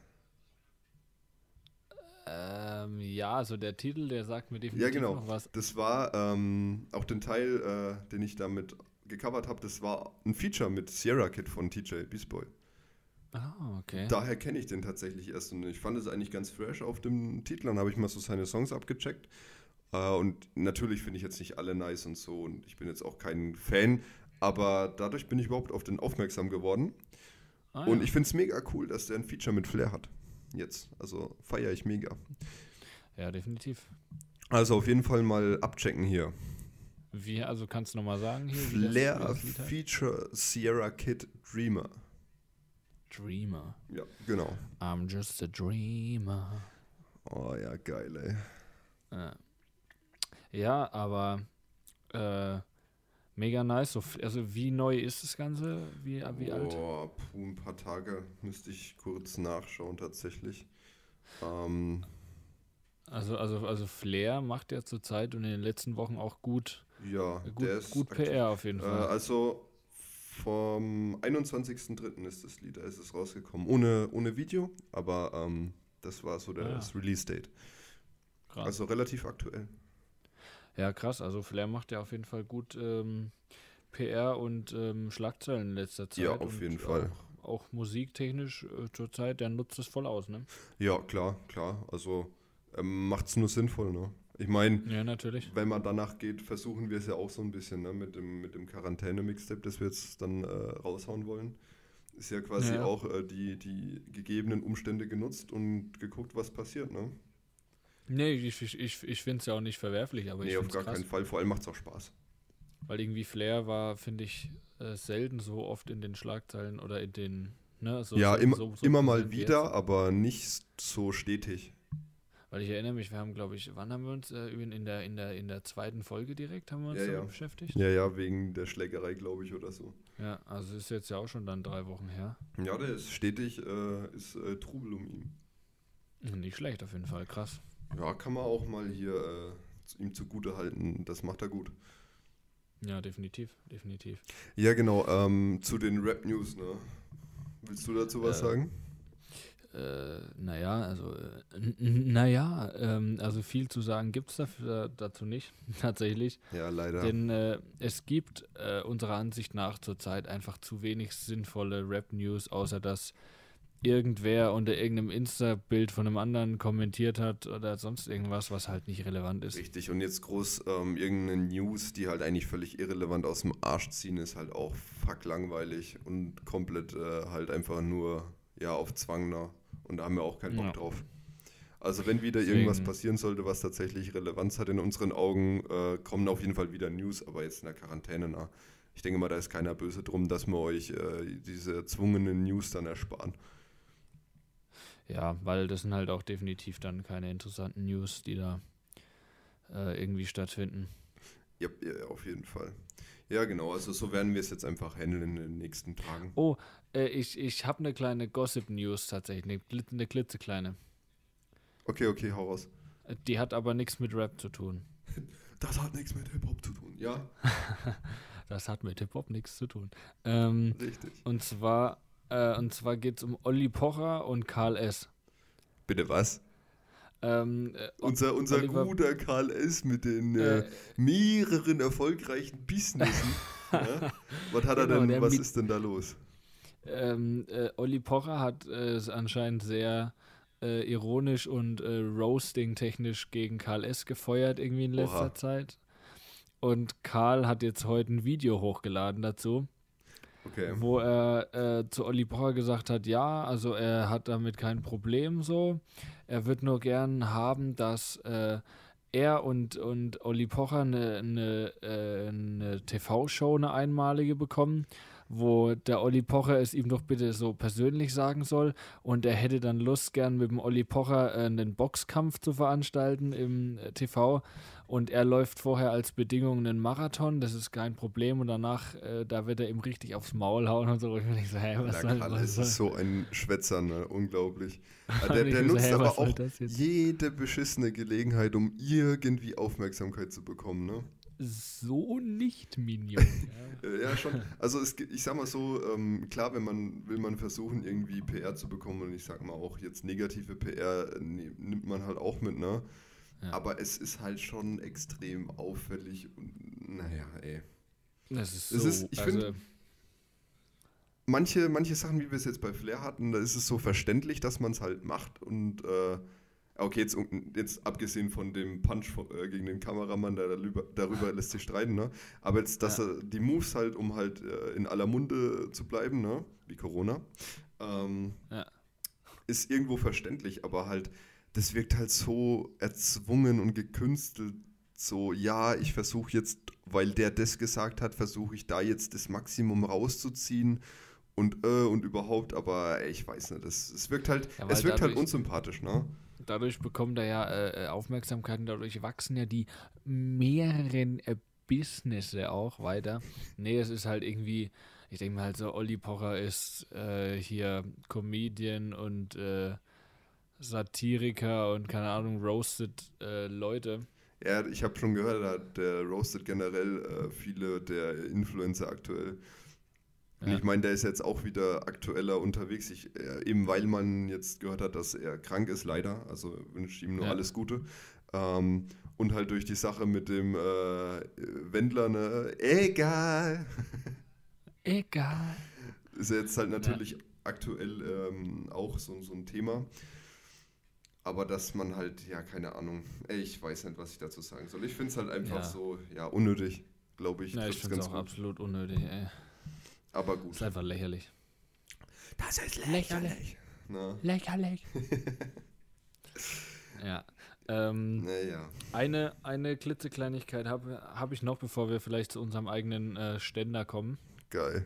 Ähm, ja, also der Titel, der sagt mir definitiv Ja, genau. noch was. Das war ähm, auch den Teil, äh, den ich damit gecovert habe, das war ein Feature mit Sierra Kid von TJ Beast Boy. Ah, okay. Daher kenne ich den tatsächlich erst und ich fand es eigentlich ganz fresh auf dem Titel. Dann habe ich mal so seine Songs abgecheckt. Äh, und natürlich finde ich jetzt nicht alle nice und so und ich bin jetzt auch kein Fan, aber dadurch bin ich überhaupt auf den aufmerksam geworden. Ah, Und ja. ich finde es mega cool, dass der ein Feature mit Flair hat. Jetzt. Also feiere ich mega. ja, definitiv. Also auf jeden Fall mal abchecken hier. Wie, also kannst du nochmal sagen hier? Flair? Feature Sierra Kid Dreamer. Dreamer. Ja, genau. I'm just a dreamer. Oh ja, geil, ey. Ja, ja aber äh, mega nice. So, also wie neu ist das Ganze? Wie, wie alt? Oh, ein paar Tage müsste ich kurz nachschauen tatsächlich. Ähm, Also, also, also Flair macht ja zurzeit und in den letzten Wochen auch gut, ja, gut, der ist gut. PR auf jeden Äh, Fall. also vom 21.03. ist das Lied, da ist es rausgekommen. Ohne, ohne Video, aber ähm, das war so der, Ah. das Release-Date. Also relativ aktuell. Ja, krass. Also Flair macht ja auf jeden Fall gut ähm, PR und ähm, Schlagzeilen in letzter Zeit. Ja, auf jeden Fall. Auch, auch musiktechnisch äh, zurzeit, der nutzt es voll aus, ne? Ja, klar, klar. Also ähm, macht es nur sinnvoll, ne? Ich meine, Ja, wenn man danach geht, versuchen wir es ja auch so ein bisschen, ne? Mit dem, mit dem Quarantäne-Mixtape, das wir jetzt dann äh, raushauen wollen. Ist ja quasi Ja. auch äh, die, die gegebenen Umstände genutzt und geguckt, was passiert, ne? Nee, ich, ich, ich, finde es ja auch nicht verwerflich, aber nee, ich auf gar krass. keinen Fall. Vor allem macht es auch Spaß. Weil irgendwie Flair war, finde ich, äh, selten so oft in den Schlagzeilen oder in den, ne, so ja, immer, so, immer mal wieder, jetzt. aber nicht so stetig. Weil ich erinnere mich, wir haben, glaube ich, wann haben wir uns äh, in, in, der, in, der, in der zweiten Folge direkt haben wir uns Ja, damit ja. beschäftigt? Ja, ja, wegen der Schlägerei, glaube ich, oder so. Ja, also ist jetzt ja auch schon dann drei Wochen her. Ja, der ist stetig, äh, ist äh, Trubel um ihn. Nicht schlecht auf jeden Fall, krass. Ja, kann man auch mal hier äh, ihm zugute halten. Das macht er gut. Ja, definitiv, definitiv. Ja, genau. Ähm, zu den Rap-News, ne? Willst du dazu was Äh, sagen? Äh, naja, also, äh, naja, ähm, also viel zu sagen gibt es dafür, dazu nicht, tatsächlich. Ja, leider. Denn äh, es gibt äh, unserer Ansicht nach zurzeit einfach zu wenig sinnvolle Rap-News, außer dass irgendwer unter irgendeinem Insta-Bild von einem anderen kommentiert hat oder sonst irgendwas, was halt nicht relevant ist. Richtig, und jetzt groß ähm, irgendeine News, die halt eigentlich völlig irrelevant aus dem Arsch ziehen, ist halt auch fuck langweilig und komplett äh, halt einfach nur ja auf Zwang nah. Und da haben wir auch keinen Bock Ja. drauf. Also wenn wieder Deswegen- irgendwas passieren sollte, was tatsächlich Relevanz hat in unseren Augen, äh, kommen auf jeden Fall wieder News, aber jetzt in der Quarantäne nah. Ich denke mal, da ist keiner böse drum, dass wir euch äh, diese erzwungenen News dann ersparen. Ja, weil das sind halt auch definitiv dann keine interessanten News, die da äh, irgendwie stattfinden. Ja, ja, auf jeden Fall. Ja, genau, also so werden wir es jetzt einfach handeln in den nächsten Tagen. Oh, äh, ich, ich habe eine kleine Gossip-News tatsächlich, eine, eine klitzekleine. Okay, okay, hau raus. Äh, Die hat aber nichts mit Rap zu tun. Das hat nichts mit Hip-Hop zu tun. Ja, Das hat mit Hip-Hop nichts zu tun. Ähm, richtig. und zwar, äh, und zwar geht es um Olli Pocher und Karl S. Bitte was? Ähm, äh, Unser, unser Oliver- guter Karl S. mit den äh, äh, mehreren erfolgreichen Businessen. ja? Was hat er Genau, denn, was ist denn da los? ähm, äh, Olli Pocher hat äh, es anscheinend sehr äh, ironisch und äh, roasting-technisch gegen Karl S. gefeuert irgendwie in letzter Oha. Zeit. Und Karl hat jetzt heute ein Video hochgeladen dazu, Okay. wo er äh, zu Olli Pocher gesagt hat, ja, also er hat damit kein Problem so. Er wird nur gern haben, dass äh, er und, und Olli Pocher eine, eine, äh, eine TV-Show, eine einmalige bekommen, wo der Olli Pocher es ihm doch bitte so persönlich sagen soll und er hätte dann Lust, gern mit dem Olli Pocher äh, einen Boxkampf zu veranstalten im äh, TV und er läuft vorher als Bedingung einen Marathon, das ist kein Problem und danach, äh, da wird er ihm richtig aufs Maul hauen und so. Ich bin so, hä, was soll, Karl was S. soll, ist so ein Schwätzer, ne? unglaublich. Der, der so, nutzt hä, aber was soll auch das jede beschissene Gelegenheit, um irgendwie Aufmerksamkeit zu bekommen. Ne? So nicht, Minion. ja. Ja, schon. Also es, ich sag mal so, ähm, klar, wenn man will man versuchen, irgendwie PR zu bekommen und ich sag mal auch jetzt negative PR ne- nimmt man halt auch mit, ne? Ja. Aber es ist halt schon extrem auffällig und naja, ey. Das ist Es so, ist- ich also, find- Manche, manche Sachen, wie wir es jetzt bei Flair hatten, da ist es so verständlich, dass man es halt macht und äh, okay, jetzt, jetzt abgesehen von dem Punch äh, gegen den Kameramann, der darüber, darüber lässt sich streiten, ne? Aber jetzt, dass Ja. er die Moves halt, um halt äh, in aller Munde zu bleiben, ne? Wie Corona, ähm, Ja. ist irgendwo verständlich, aber halt, das wirkt halt so erzwungen und gekünstelt. So, ja, ich versuche jetzt, weil der das gesagt hat, versuche ich da jetzt das Maximum rauszuziehen und äh, und überhaupt, aber ey, ich weiß nicht, es, es wirkt halt, Ja, es wirkt halt unsympathisch, ne? Dadurch bekommt er ja äh, äh, Aufmerksamkeit und dadurch wachsen ja die mehreren äh, Businesse auch weiter. Nee, es ist halt irgendwie, ich denke mal halt so, Olli Pocher ist äh, hier Comedian und äh, Satiriker und keine Ahnung, roasted äh, Leute. Ja, ich habe schon gehört, der, roastet generell viele der Influencer aktuell. Und Ja. ich meine, der ist jetzt auch wieder aktueller unterwegs, ich, äh, eben weil man jetzt gehört hat, dass er krank ist, leider. Also wünsche ich ihm nur Ja. alles Gute. Ähm, und halt durch die Sache mit dem äh, Wendler, ne, egal, Egal. ist jetzt halt natürlich aktuell ähm, auch so, so ein Thema. Aber dass man halt, ja, keine Ahnung, ey, ich weiß nicht, was ich dazu sagen soll. Ich finde es halt einfach Ja. so, ja, unnötig, glaube ich. Ja, ich finde es auch gut. absolut unnötig, ey. Aber gut. Ist einfach lächerlich. Das ist lächerlich. Na, Lächerlich. ja. Ähm, naja. Eine, eine klitzekleinigkeit habe hab ich noch, bevor wir vielleicht zu unserem eigenen äh, Ständer kommen. Geil.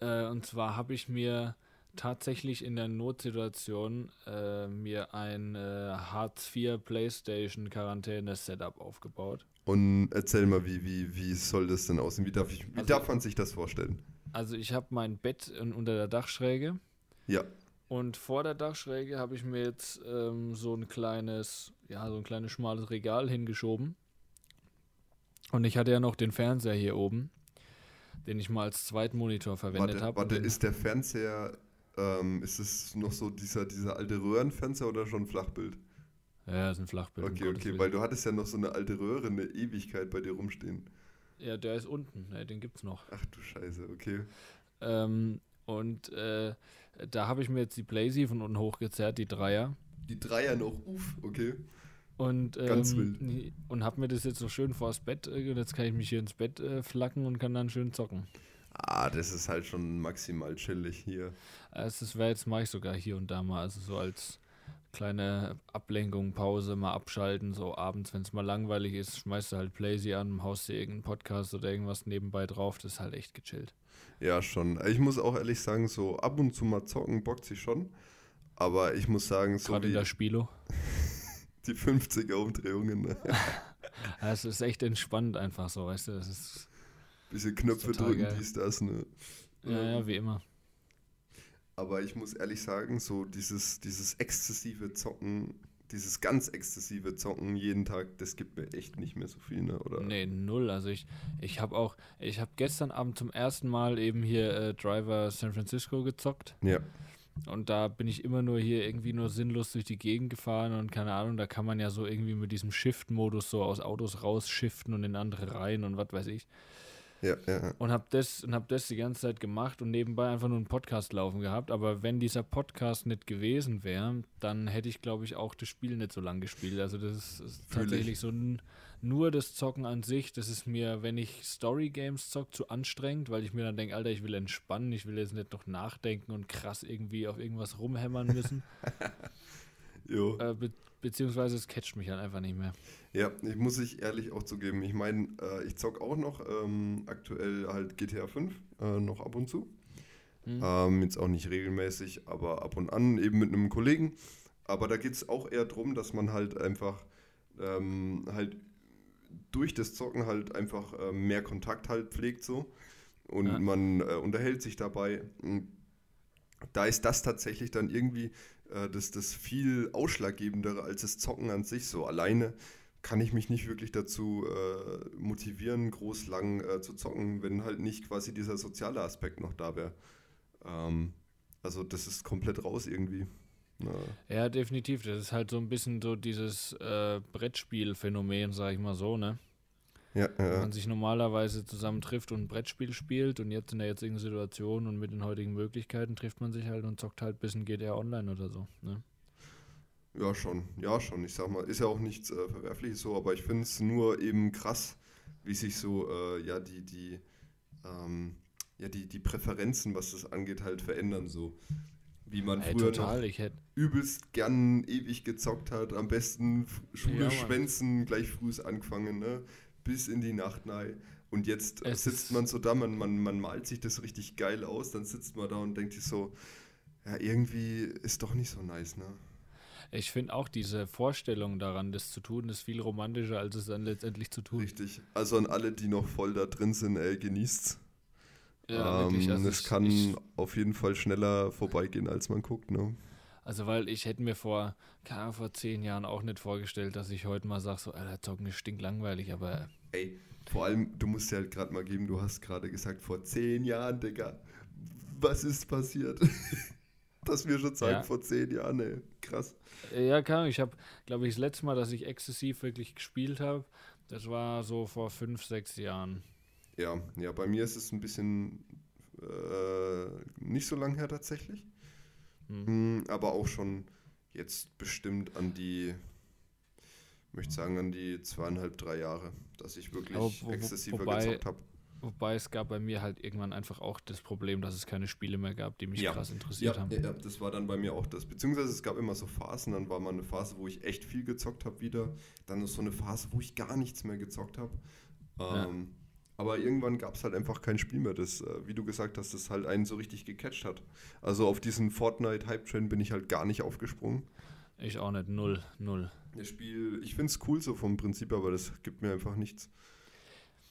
Äh, und zwar habe ich mir tatsächlich in der Notsituation äh, mir ein äh, Hartz IV PlayStation Quarantäne Setup aufgebaut. Und erzähl mal, wie, wie, wie soll das denn aussehen? Wie darf, ich, wie Also- darf man sich das vorstellen? Also ich habe mein Bett unter der Dachschräge Ja. und vor der Dachschräge habe ich mir jetzt ähm, so ein kleines, ja, so ein kleines schmales Regal hingeschoben. Und ich hatte ja noch den Fernseher hier oben, den ich mal als zweiten Monitor verwendet Warte, habe. warte ist der Fernseher, ähm, ist es noch so dieser, dieser alte Röhrenfernseher oder schon Flachbild? Ja, ist ein Flachbild. Okay, okay, Willen. weil du hattest ja noch so eine alte Röhre, eine Ewigkeit bei dir rumstehen. Ja, der ist unten, ne, den gibt's noch. Ach du Scheiße, okay. Ähm, Und äh, da habe ich mir jetzt die Blazy von unten hochgezerrt, die Dreier. Die Dreier noch, uff, okay. Und, ähm, Ganz wild. und habe mir das jetzt so schön vors Bett, äh, und jetzt kann ich mich hier ins Bett äh, flacken und kann dann schön zocken. Ah, das ist halt schon maximal chillig hier. Also das wäre jetzt mache ich sogar hier und da mal, also so als kleine Ablenkung, Pause, mal abschalten, so abends, wenn es mal langweilig ist, schmeißt du halt Blazy an, haust dir irgendeinen Podcast oder irgendwas nebenbei drauf, das ist halt echt gechillt. Ja, schon. Ich muss auch ehrlich sagen, so ab und zu mal zocken bockt sich schon. Aber ich muss sagen, so Gerade in der Spielo. die 50er Umdrehungen, ne? Ja, es ist echt entspannt einfach so, weißt du, das ist, bisschen Knöpfe drücken, geil. dies, das, ne? ja, ja, wie immer. Aber ich muss ehrlich sagen, so dieses, dieses exzessive Zocken, dieses ganz exzessive Zocken jeden Tag, das gibt mir echt nicht mehr so viel, ne? Oder? Nee, null. Also ich, ich habe auch, ich habe gestern Abend zum ersten Mal eben hier äh, Driver San Francisco gezockt Ja. und da bin ich immer nur hier irgendwie nur sinnlos durch die Gegend gefahren und keine Ahnung, da kann man ja so irgendwie mit diesem Shift-Modus so aus Autos rausshiften und in andere rein und was weiß ich. Ja, ja. Und habe das, und hab das die ganze Zeit gemacht und nebenbei einfach nur einen Podcast laufen gehabt. Aber wenn dieser Podcast nicht gewesen wäre, dann hätte ich, glaube ich, auch das Spiel nicht so lang gespielt. Also das ist, ist tatsächlich ich. so nur das Zocken an sich. Das ist mir, wenn ich Story-Games zocke, zu anstrengend, weil ich mir dann denke, Alter, ich will entspannen, ich will jetzt nicht noch nachdenken und krass irgendwie auf irgendwas rumhämmern müssen. Jo. äh, beziehungsweise es catcht mich halt einfach nicht mehr. Ja, ich muss ich ehrlich auch zugeben. Ich meine, äh, ich zock auch noch ähm, aktuell halt GTA 5, äh, noch ab und zu. Hm. Ähm, jetzt auch nicht regelmäßig, aber ab und an eben mit einem Kollegen. Aber da geht es auch eher darum, dass man halt einfach ähm, halt durch das Zocken halt einfach äh, mehr Kontakt halt pflegt so. Und Ja. man äh, unterhält sich dabei. Und Da ist das tatsächlich dann irgendwie äh, das, das viel ausschlaggebendere als das Zocken an sich. So alleine kann ich mich nicht wirklich dazu äh, motivieren, groß lang äh, zu zocken, wenn halt nicht quasi dieser soziale Aspekt noch da wäre. Ähm, also das ist komplett raus irgendwie. Na, Ja, definitiv. Das ist halt so ein bisschen so dieses äh, Brettspiel-Phänomen, sag ich mal so, ne? Ja, Wenn ja, man sich normalerweise zusammen trifft und ein Brettspiel spielt und jetzt in der jetzigen Situation und mit den heutigen Möglichkeiten trifft man sich halt und zockt halt ein bisschen GTA Online oder so. Ne? ja, schon. Ja, schon. Ich sag mal, ist ja auch nichts äh, Verwerfliches so, aber ich finde es nur eben krass, wie sich so, äh, ja, die, die, ähm, ja, die, die Präferenzen, was das angeht, halt verändern. So. Wie man Hey, früher total. noch Ich hätte übelst gern ewig gezockt hat, am besten Schule Ja, schwänzen, gleich früh angefangen, ne? Bis in die Nacht rein. Und jetzt Es sitzt man so da, man, man, man malt sich das richtig geil aus, dann sitzt man da und denkt sich so, ja, irgendwie ist doch nicht so nice, ne? Ich finde auch diese Vorstellung daran, das zu tun, ist viel romantischer, als es dann letztendlich zu tun. Richtig. Also an alle, die noch voll da drin sind, ey, genießt's. Ja, wirklich. ähm, Also es kann ich, auf jeden Fall schneller vorbeigehen, als man guckt, ne? Also, weil ich hätte mir vor, Ahnung, vor zehn Jahren auch nicht vorgestellt, dass ich heute mal sage, so, Alter, zocken ist stinklangweilig, aber Ey, vor allem, du musst dir halt gerade mal geben, du hast gerade gesagt, vor zehn Jahren, Digga, was ist passiert? Dass wir schon sagen, Ja. vor zehn Jahren, ey, krass. Ja, Ahnung. Ich habe, glaube ich, das letzte Mal, dass ich exzessiv wirklich gespielt habe, das war so vor fünf, sechs Jahren. Ja, ja, bei mir ist es ein bisschen äh, nicht so lang her tatsächlich, Hm. Hm, aber auch schon jetzt bestimmt an die, möchte sagen, an die zweieinhalb, drei Jahre, dass ich wirklich Aber wo- wo- exzessiver wobei- gezockt habe. Wobei es gab bei mir halt irgendwann einfach auch das Problem, dass es keine Spiele mehr gab, die mich Ja. krass interessiert Ja, haben. ja, das war dann bei mir auch das. Beziehungsweise es gab immer so Phasen, dann war mal eine Phase, wo ich echt viel gezockt habe wieder. Dann ist so eine Phase, wo ich gar nichts mehr gezockt habe. Ja. Aber irgendwann gab es halt einfach kein Spiel mehr, das, äh, wie du gesagt hast, das halt einen so richtig gecatcht hat. Also auf diesen Fortnite-Hype-Train bin ich halt gar nicht aufgesprungen. Ich auch nicht. Null, null. Das Spiel, ich finde es cool so vom Prinzip, aber das gibt mir einfach nichts.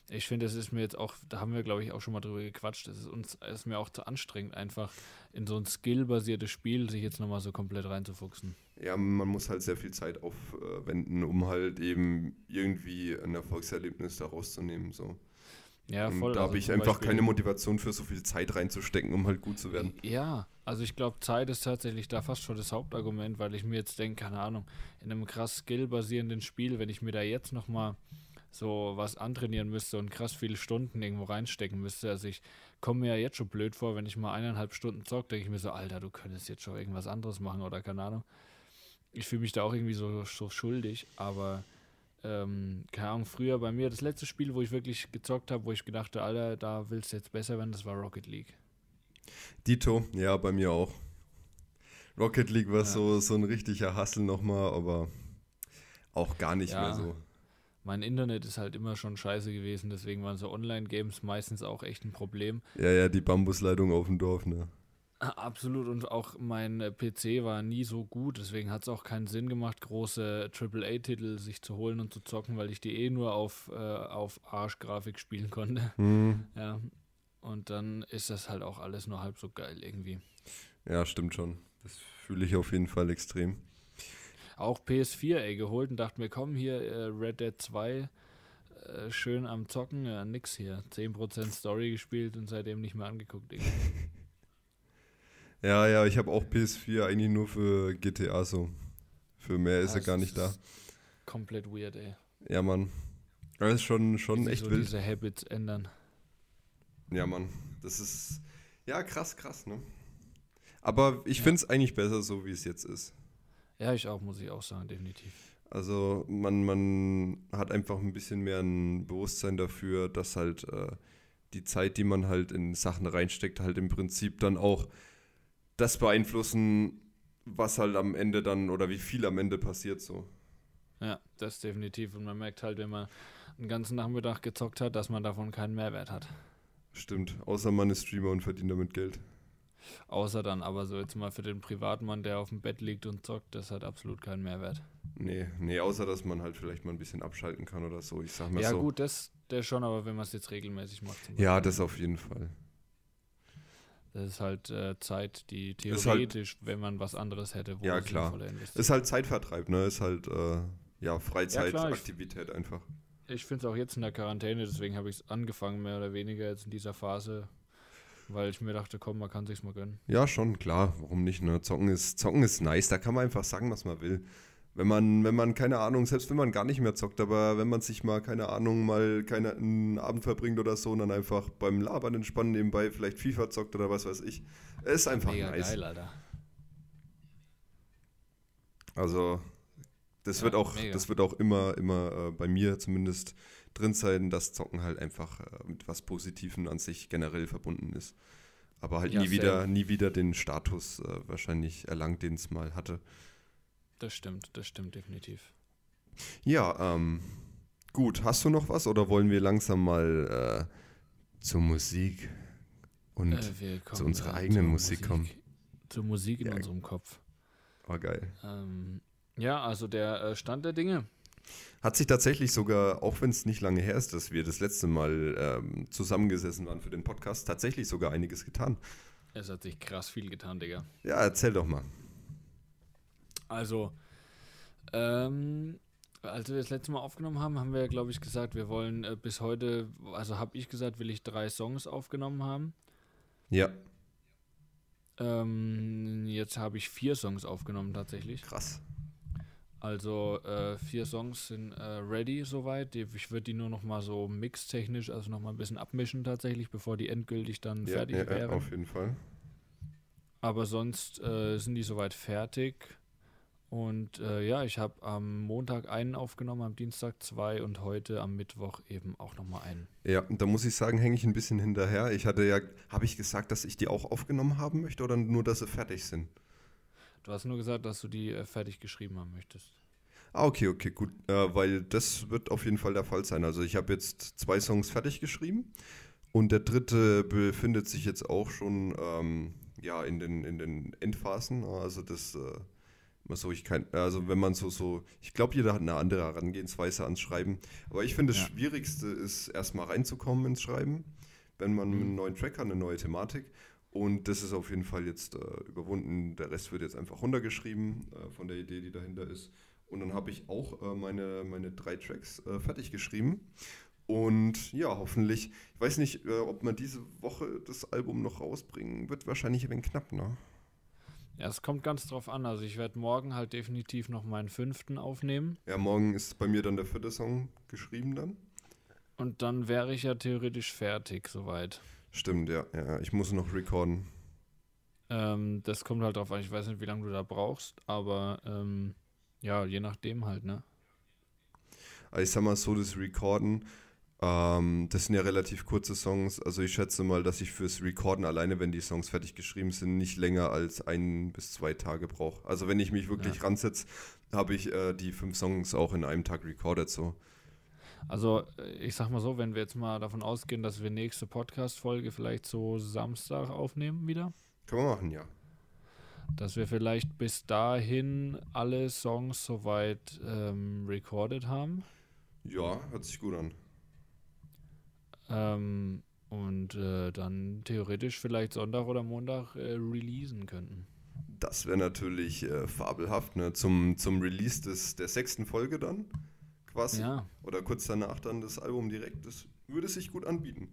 Ich finde, das ist mir jetzt auch, da haben wir, glaube ich, auch schon mal drüber gequatscht. Das ist uns ist mir auch zu anstrengend, einfach in so ein skillbasiertes Spiel sich jetzt nochmal so komplett reinzufuchsen. Ja, man muss halt sehr viel Zeit aufwenden, um halt eben irgendwie ein Erfolgserlebnis daraus zu nehmen. So. Ja, Und voll. da also habe ich einfach Beispiel- keine Motivation für so viel Zeit reinzustecken, um halt gut zu werden. Ja, also ich glaube, Zeit ist tatsächlich da fast schon das Hauptargument, weil ich mir jetzt denke, keine Ahnung, in einem krass skillbasierenden Spiel, wenn ich mir da jetzt nochmal so was antrainieren müsste und krass viele Stunden irgendwo reinstecken müsste. Also ich komme mir ja jetzt schon blöd vor, wenn ich mal eineinhalb Stunden zocke, denke ich mir so, Alter, du könntest jetzt schon irgendwas anderes machen oder keine Ahnung. Ich fühle mich da auch irgendwie so, so schuldig, aber ähm, keine Ahnung, früher bei mir, das letzte Spiel, wo ich wirklich gezockt habe, wo ich gedacht habe, Alter, da willst du jetzt besser werden, das war Rocket League. Dito, ja, bei mir auch. Rocket League war ja. so, so ein richtiger Hassel nochmal, aber auch gar nicht ja. mehr so. Mein Internet ist halt immer schon scheiße gewesen, deswegen waren so Online-Games meistens auch echt ein Problem. Ja, ja, die Bambusleitung auf dem Dorf, ne? Absolut, und auch mein äh, PC war nie so gut, deswegen hat es auch keinen Sinn gemacht, große AAA-Titel sich zu holen und zu zocken, weil ich die eh nur auf, äh, auf Arsch-Grafik spielen konnte. Mhm. Ja, und dann ist das halt auch alles nur halb so geil irgendwie. Ja, stimmt schon. Das fühle ich auf jeden Fall extrem. Auch PS4, ey, geholt und dachte mir, komm hier, äh, Red Dead 2, äh, schön am Zocken, ja, nix hier. 10% Story gespielt und seitdem nicht mehr angeguckt. Ja, ja, ich habe auch PS4 eigentlich nur für GTA so. Für mehr ist ja, er gar nicht da. Komplett weird, ey. Ja, Mann. Das ist schon, schon echt so wild. diese Habits ändern. Ja, Mann. Das ist. Ja, krass, krass, ne? Aber ich ja. finde es eigentlich besser, so wie es jetzt ist. Ja, ich auch, muss ich auch sagen, definitiv. Also man, man hat einfach ein bisschen mehr ein Bewusstsein dafür, dass halt äh, die Zeit, die man halt in Sachen reinsteckt, halt im Prinzip dann auch das beeinflussen, was halt am Ende dann oder wie viel am Ende passiert so. Ja, das definitiv. Und man merkt halt, wenn man einen ganzen Nachmittag gezockt hat, dass man davon keinen Mehrwert hat. Stimmt, außer man ist Streamer und verdient damit Geld. Außer dann aber so jetzt mal für den Privatmann, der auf dem Bett liegt und zockt, das hat absolut keinen Mehrwert. Nee, nee, außer dass man halt vielleicht mal ein bisschen abschalten kann oder so. Ich sag mal ja, so. Ja, gut, das, das schon, aber wenn man es jetzt regelmäßig macht. Ja, das auf jeden Fall. Das ist halt äh, Zeit, die halt theoretisch, halt, wenn man was anderes hätte, wo Ja, klar. Ist halt Zeitvertreib, ne? Ist halt äh, ja Freizeitaktivität ja, einfach. Ich finde es auch jetzt in der Quarantäne, deswegen habe ich es angefangen, mehr oder weniger jetzt in dieser Phase, weil ich mir dachte, komm, man kann sich's mal gönnen. Ja, schon, klar. Warum nicht, ne? Zocken ist, Zocken ist nice, da kann man einfach sagen, was man will. Wenn man, wenn man, keine Ahnung, selbst wenn man gar nicht mehr zockt, aber wenn man sich mal, keine Ahnung, mal keine, einen Abend verbringt oder so und dann einfach beim Labern entspannen nebenbei vielleicht FIFA zockt oder was weiß ich. Ist einfach Mega nice. geil, Alter. Also, das ja, wird auch, mega. das wird auch immer, immer äh, bei mir zumindest drin sein, dass Zocken halt einfach äh, mit was Positivem an sich generell verbunden ist. Aber halt ja, nie wieder, nie wieder den Status äh, wahrscheinlich erlangt, den es mal hatte. Das stimmt, das stimmt definitiv. Ja, ähm, gut. Hast du noch was oder wollen wir langsam mal äh, zur Musik und äh, zu unserer eigenen Musik, Musik, kommen? Zur Musik in ja. unserem Kopf. Oh, geil. Ähm, ja, also der äh, Stand der Dinge. Hat sich tatsächlich sogar, auch wenn es nicht lange her ist, dass wir das letzte Mal ähm, zusammengesessen waren für den Podcast, tatsächlich sogar einiges getan. Es hat sich krass viel getan, Digga. Ja, erzähl doch mal. Also, ähm, als wir das letzte Mal aufgenommen haben, haben wir, glaube ich, gesagt, wir wollen äh, bis heute, also habe ich gesagt, will ich drei Songs aufgenommen haben. Ja. Ähm, jetzt habe ich vier Songs aufgenommen tatsächlich. Krass. Also äh, vier Songs sind äh, ready soweit. Ich würde die nur noch mal so mixtechnisch, also noch mal ein bisschen abmischen tatsächlich, bevor die endgültig dann ja, fertig ja, wären. Ja, auf jeden Fall. Aber sonst äh, sind die soweit fertig. Und äh, ja, ich habe am Montag einen aufgenommen, am Dienstag zwei und heute am Mittwoch eben auch nochmal einen. Ja, und da muss ich sagen, hänge ich ein bisschen hinterher. Ich hatte ja, habe ich gesagt, dass ich die auch aufgenommen haben möchte oder nur, dass sie fertig sind? Du hast nur gesagt, dass du die äh, fertig geschrieben haben möchtest. Ah, okay, okay, gut. Äh, weil das wird auf jeden Fall der Fall sein. Also ich habe jetzt zwei Songs fertig geschrieben und der dritte befindet sich jetzt auch schon ähm, ja, in, den, in den Endphasen. Also das äh, so, ich kann, also wenn man so, so, ich glaube, jeder hat eine andere Herangehensweise ans Schreiben. Aber ich finde, das ja. Schwierigste ist, erstmal reinzukommen ins Schreiben, wenn man mhm. einen neuen Track hat, eine neue Thematik. Und das ist auf jeden Fall jetzt äh, überwunden. Der Rest wird jetzt einfach runtergeschrieben äh, von der Idee, die dahinter ist. Und dann habe ich auch äh, meine, meine drei Tracks äh, fertig geschrieben. Und ja, hoffentlich, ich weiß nicht, äh, ob man diese Woche das Album noch rausbringen wird, wahrscheinlich ein wenig knapp, ne? Ja, es kommt ganz drauf an. Also ich werde morgen halt definitiv noch meinen fünften aufnehmen. Ja, morgen ist bei mir dann der vierte Song geschrieben dann. Und dann wäre ich ja theoretisch fertig soweit. Stimmt, ja, ja. Ich muss noch recorden. Ähm, das kommt halt drauf an. Ich weiß nicht, wie lange du da brauchst, aber ähm, ja, je nachdem halt, ne? Also ich sag mal so, das Recorden, ähm, das sind ja relativ kurze Songs. Also ich schätze mal, dass ich fürs Recorden alleine, wenn die Songs fertig geschrieben sind, nicht länger als ein bis zwei Tage brauche. Also wenn ich mich wirklich Ja. ransetze, habe ich äh, die fünf Songs auch in einem Tag recorded so. Also äh, ich sag mal so, wenn wir jetzt mal davon ausgehen, dass wir nächste Podcast-Folge vielleicht so Samstag aufnehmen wieder, Kann man machen, ja. dass wir vielleicht bis dahin alle Songs soweit ähm, recorded haben. Ja, hört sich gut an. Ähm, und äh, dann theoretisch vielleicht Sonntag oder Montag äh, releasen könnten. Das wäre natürlich äh, fabelhaft, ne? Zum, zum Release des, der sechsten Folge dann, quasi. Ja, Oder kurz danach dann das Album direkt. Das würde sich gut anbieten.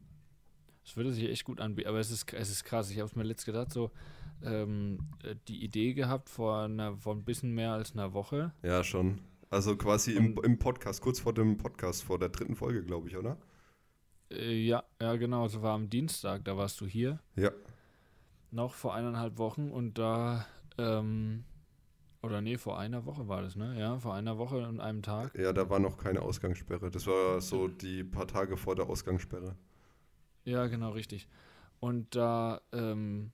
es würde sich echt gut anbieten. Aber es ist, es ist krass. Ich habe es mir letzt gedacht, so ähm, äh, die Idee gehabt vor, einer, vor ein bisschen mehr als einer Woche. Ja, schon. Also quasi im, im Podcast, kurz vor dem Podcast, vor der dritten Folge, glaube ich, oder? Äh, ja, ja, genau. Es war am Dienstag, da warst du hier. Ja. Noch vor eineinhalb Wochen und da, ähm, oder nee, vor einer Woche war das, ne? Ja, vor einer Woche und einem Tag. Ja, da war noch keine Ausgangssperre. Das war so die paar Tage vor der Ausgangssperre. Ja, genau, richtig. Und da, ähm,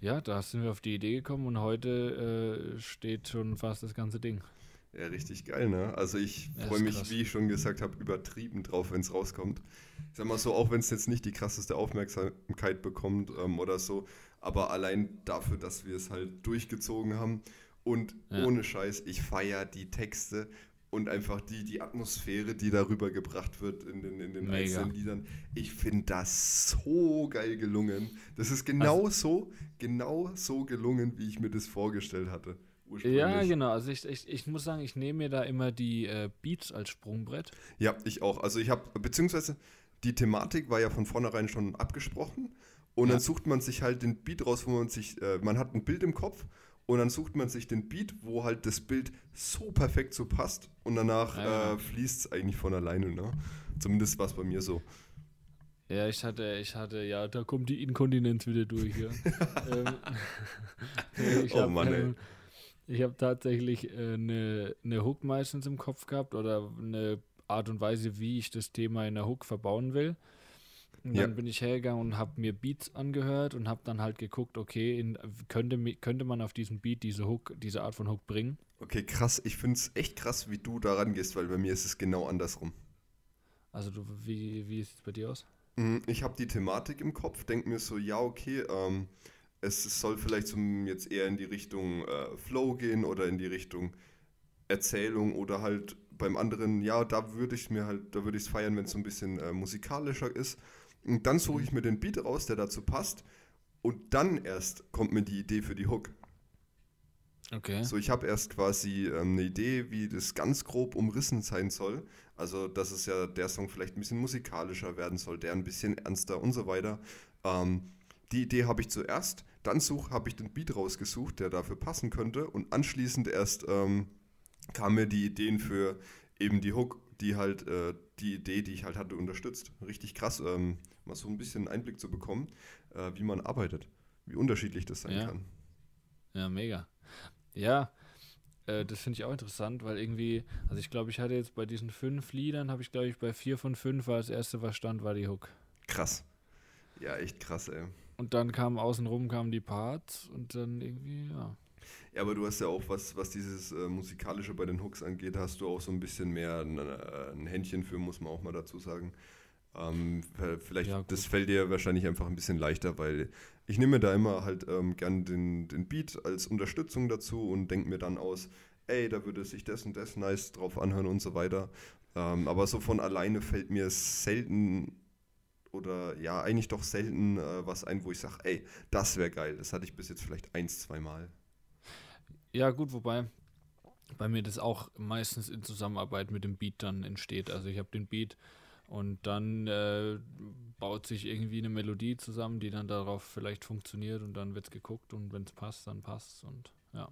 ja, da sind wir auf die Idee gekommen und heute äh, steht schon fast das ganze Ding. Ja, richtig geil, ne? Also ich Ja, freue mich, krass. wie ich schon gesagt habe, übertrieben drauf, wenn es rauskommt. Ich sag mal so, auch wenn es jetzt nicht die krasseste Aufmerksamkeit bekommt ähm, oder so, aber allein dafür, dass wir es halt durchgezogen haben und Ja. ohne Scheiß, ich feiere die Texte und einfach die, die Atmosphäre, die darüber gebracht wird in den, in den Mega. einzelnen Liedern. Ich finde das so geil gelungen. Das ist genau Also so, genau so gelungen, wie ich mir das vorgestellt hatte. Ursprünglich. Ja, genau. Also ich, ich, ich muss sagen, ich nehme mir da immer die äh, Beats als Sprungbrett. Ja, ich auch. Also ich habe, beziehungsweise die Thematik war ja von vornherein schon abgesprochen und Ja. dann sucht man sich halt den Beat raus, wo man sich, äh, man hat ein Bild im Kopf und dann sucht man sich den Beat, wo halt das Bild so perfekt so passt und danach Ja, äh, genau. fließt es eigentlich von alleine, ne? Zumindest war es bei mir so. Ja, ich hatte, ich hatte, ja, da kommt die Inkontinenz wieder durch, ja. ähm, ich Oh hab, Mann, ey. Ich habe tatsächlich eine äh, ne- ne Hook meistens im Kopf gehabt oder eine Art und Weise, wie ich das Thema in der Hook verbauen will. Und Ja. dann bin ich hergegangen und habe mir Beats angehört und habe dann halt geguckt, okay, in, könnte, könnte man auf diesen Beat diese Hook, diese Art von Hook bringen? Okay, krass. Ich finde es echt krass, wie du da rangehst, weil bei mir ist es genau andersrum. Also du, wie, wie sieht es bei dir aus? Mm, Ich habe die Thematik im Kopf, denke mir so, ja, okay, ähm, es soll vielleicht zum, jetzt eher in die Richtung äh, Flow gehen oder in die Richtung Erzählung oder halt beim anderen, ja, da würde ich mir halt, da würde ich es feiern, wenn es so ein bisschen äh, musikalischer ist. Und dann suche ich mir den Beat raus, der dazu passt. Und dann erst kommt mir die Idee für die Hook. Okay. So, ich habe erst quasi ähm, eine Idee, wie das ganz grob umrissen sein soll. Also, dass es ja der Song vielleicht ein bisschen musikalischer werden soll, der ein bisschen ernster und so weiter. Ähm, die Idee habe ich zuerst, dann habe ich den Beat rausgesucht, der dafür passen könnte und anschließend erst ähm, kamen mir die Ideen für eben die Hook, die halt äh, die Idee, die ich halt hatte, unterstützt. Richtig krass, ähm, mal so ein bisschen Einblick zu bekommen, äh, wie man arbeitet, wie unterschiedlich das sein Ja. kann. Ja, mega. Ja, äh, das finde ich auch interessant, weil irgendwie, also ich glaube, ich hatte jetzt bei diesen fünf Liedern, habe ich glaube ich bei vier von fünf war das erste, was stand, war die Hook. Krass. Ja, echt krass, ey. Und dann kamen außenrum kamen die Parts und dann irgendwie, ja. Ja, aber du hast ja auch, was, was dieses äh, Musikalische bei den Hooks angeht, hast du auch so ein bisschen mehr ein, äh, ein Händchen für, muss man auch mal dazu sagen. Ähm, vielleicht, Ja, das fällt dir wahrscheinlich einfach ein bisschen leichter, weil ich nehme da immer halt ähm, gern den, den Beat als Unterstützung dazu und denke mir dann aus, ey, da würde sich das und das nice drauf anhören und so weiter. Ähm, aber so von alleine fällt mir selten oder ja, eigentlich doch selten äh, was ein, wo ich sage, ey, das wäre geil. Das hatte ich bis jetzt vielleicht eins, zwei Mal. Ja, gut, wobei bei mir das auch meistens in Zusammenarbeit mit dem Beat dann entsteht. Also ich habe den Beat Und dann äh, baut sich irgendwie eine Melodie zusammen, die dann darauf vielleicht funktioniert und dann wird es geguckt und wenn es passt, dann passt und ja.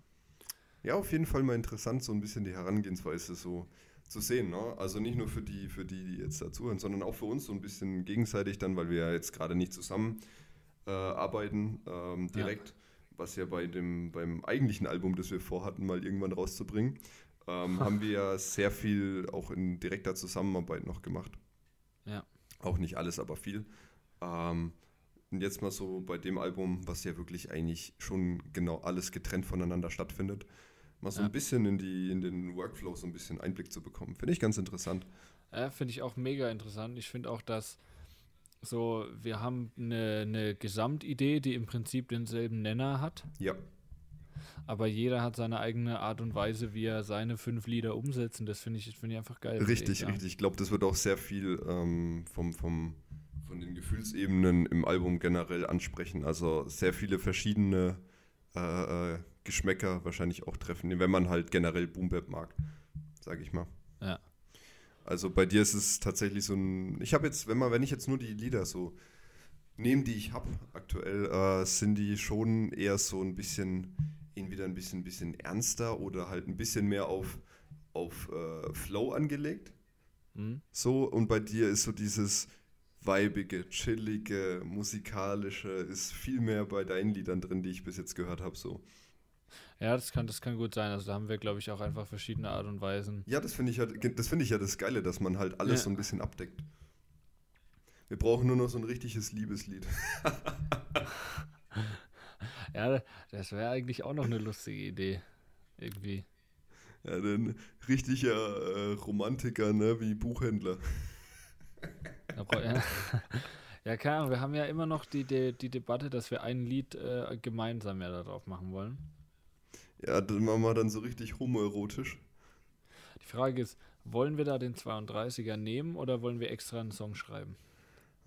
Ja, auf jeden Fall mal interessant, so ein bisschen die Herangehensweise so zu sehen. Ne? Also nicht nur für die, für die, die jetzt dazuhören, sondern auch für uns so ein bisschen gegenseitig dann, weil wir ja jetzt gerade nicht zusammen äh, arbeiten ähm, direkt, ja. was ja bei dem, beim eigentlichen Album, das wir vorhatten, mal irgendwann rauszubringen, ähm, haben wir ja sehr viel auch in direkter Zusammenarbeit noch gemacht. Ja. Auch nicht alles, aber viel. Ähm, und jetzt mal so bei dem Album, was ja wirklich eigentlich schon genau alles getrennt voneinander stattfindet, mal so ja. ein bisschen in, die, in den Workflow so ein bisschen Einblick zu bekommen. Finde ich ganz interessant. Ja, finde ich auch mega interessant. Ich finde auch, dass so, wir haben eine, eine Gesamtidee, die im Prinzip denselben Nenner hat. Ja. Aber jeder hat seine eigene Art und Weise, wie er seine fünf Lieder umsetzt. Und das finde ich, find ich einfach geil. Richtig, ich, richtig. Ich glaube, das wird auch sehr viel ähm, vom, vom, von den Gefühlsebenen im Album generell ansprechen. Also sehr viele verschiedene äh, äh Geschmäcker wahrscheinlich auch treffen, wenn man halt generell Boombap mag, sage ich mal. Ja. Also bei dir ist es tatsächlich so ein. Ich habe jetzt, wenn man, wenn ich jetzt nur die Lieder so nehme, die ich habe aktuell, äh, sind die schon eher so ein bisschen, entweder ein bisschen, bisschen ernster oder halt ein bisschen mehr auf, auf äh, Flow angelegt. Mhm. So, und bei dir ist so dieses weibige, chillige, musikalische, ist viel mehr bei deinen Liedern drin, die ich bis jetzt gehört habe, so. Ja, das kann, das kann gut sein. Also da haben wir, glaube ich, auch einfach verschiedene Art und Weisen. Ja, das finde ich, halt, das find ich ja das Geile, dass man halt alles ja. so ein bisschen abdeckt. Wir brauchen nur noch so ein richtiges Liebeslied. ja, das wäre eigentlich auch noch eine lustige Idee. Irgendwie. Ja, ein richtiger äh, Romantiker, ne, wie Buchhändler. ja, ja, keine Ahnung, wir haben ja immer noch die, die, die Debatte, dass wir ein Lied äh, gemeinsam ja darauf machen wollen. Ja, dann machen wir dann so richtig homoerotisch. Die Frage ist, wollen wir da den 32er nehmen oder wollen wir extra einen Song schreiben?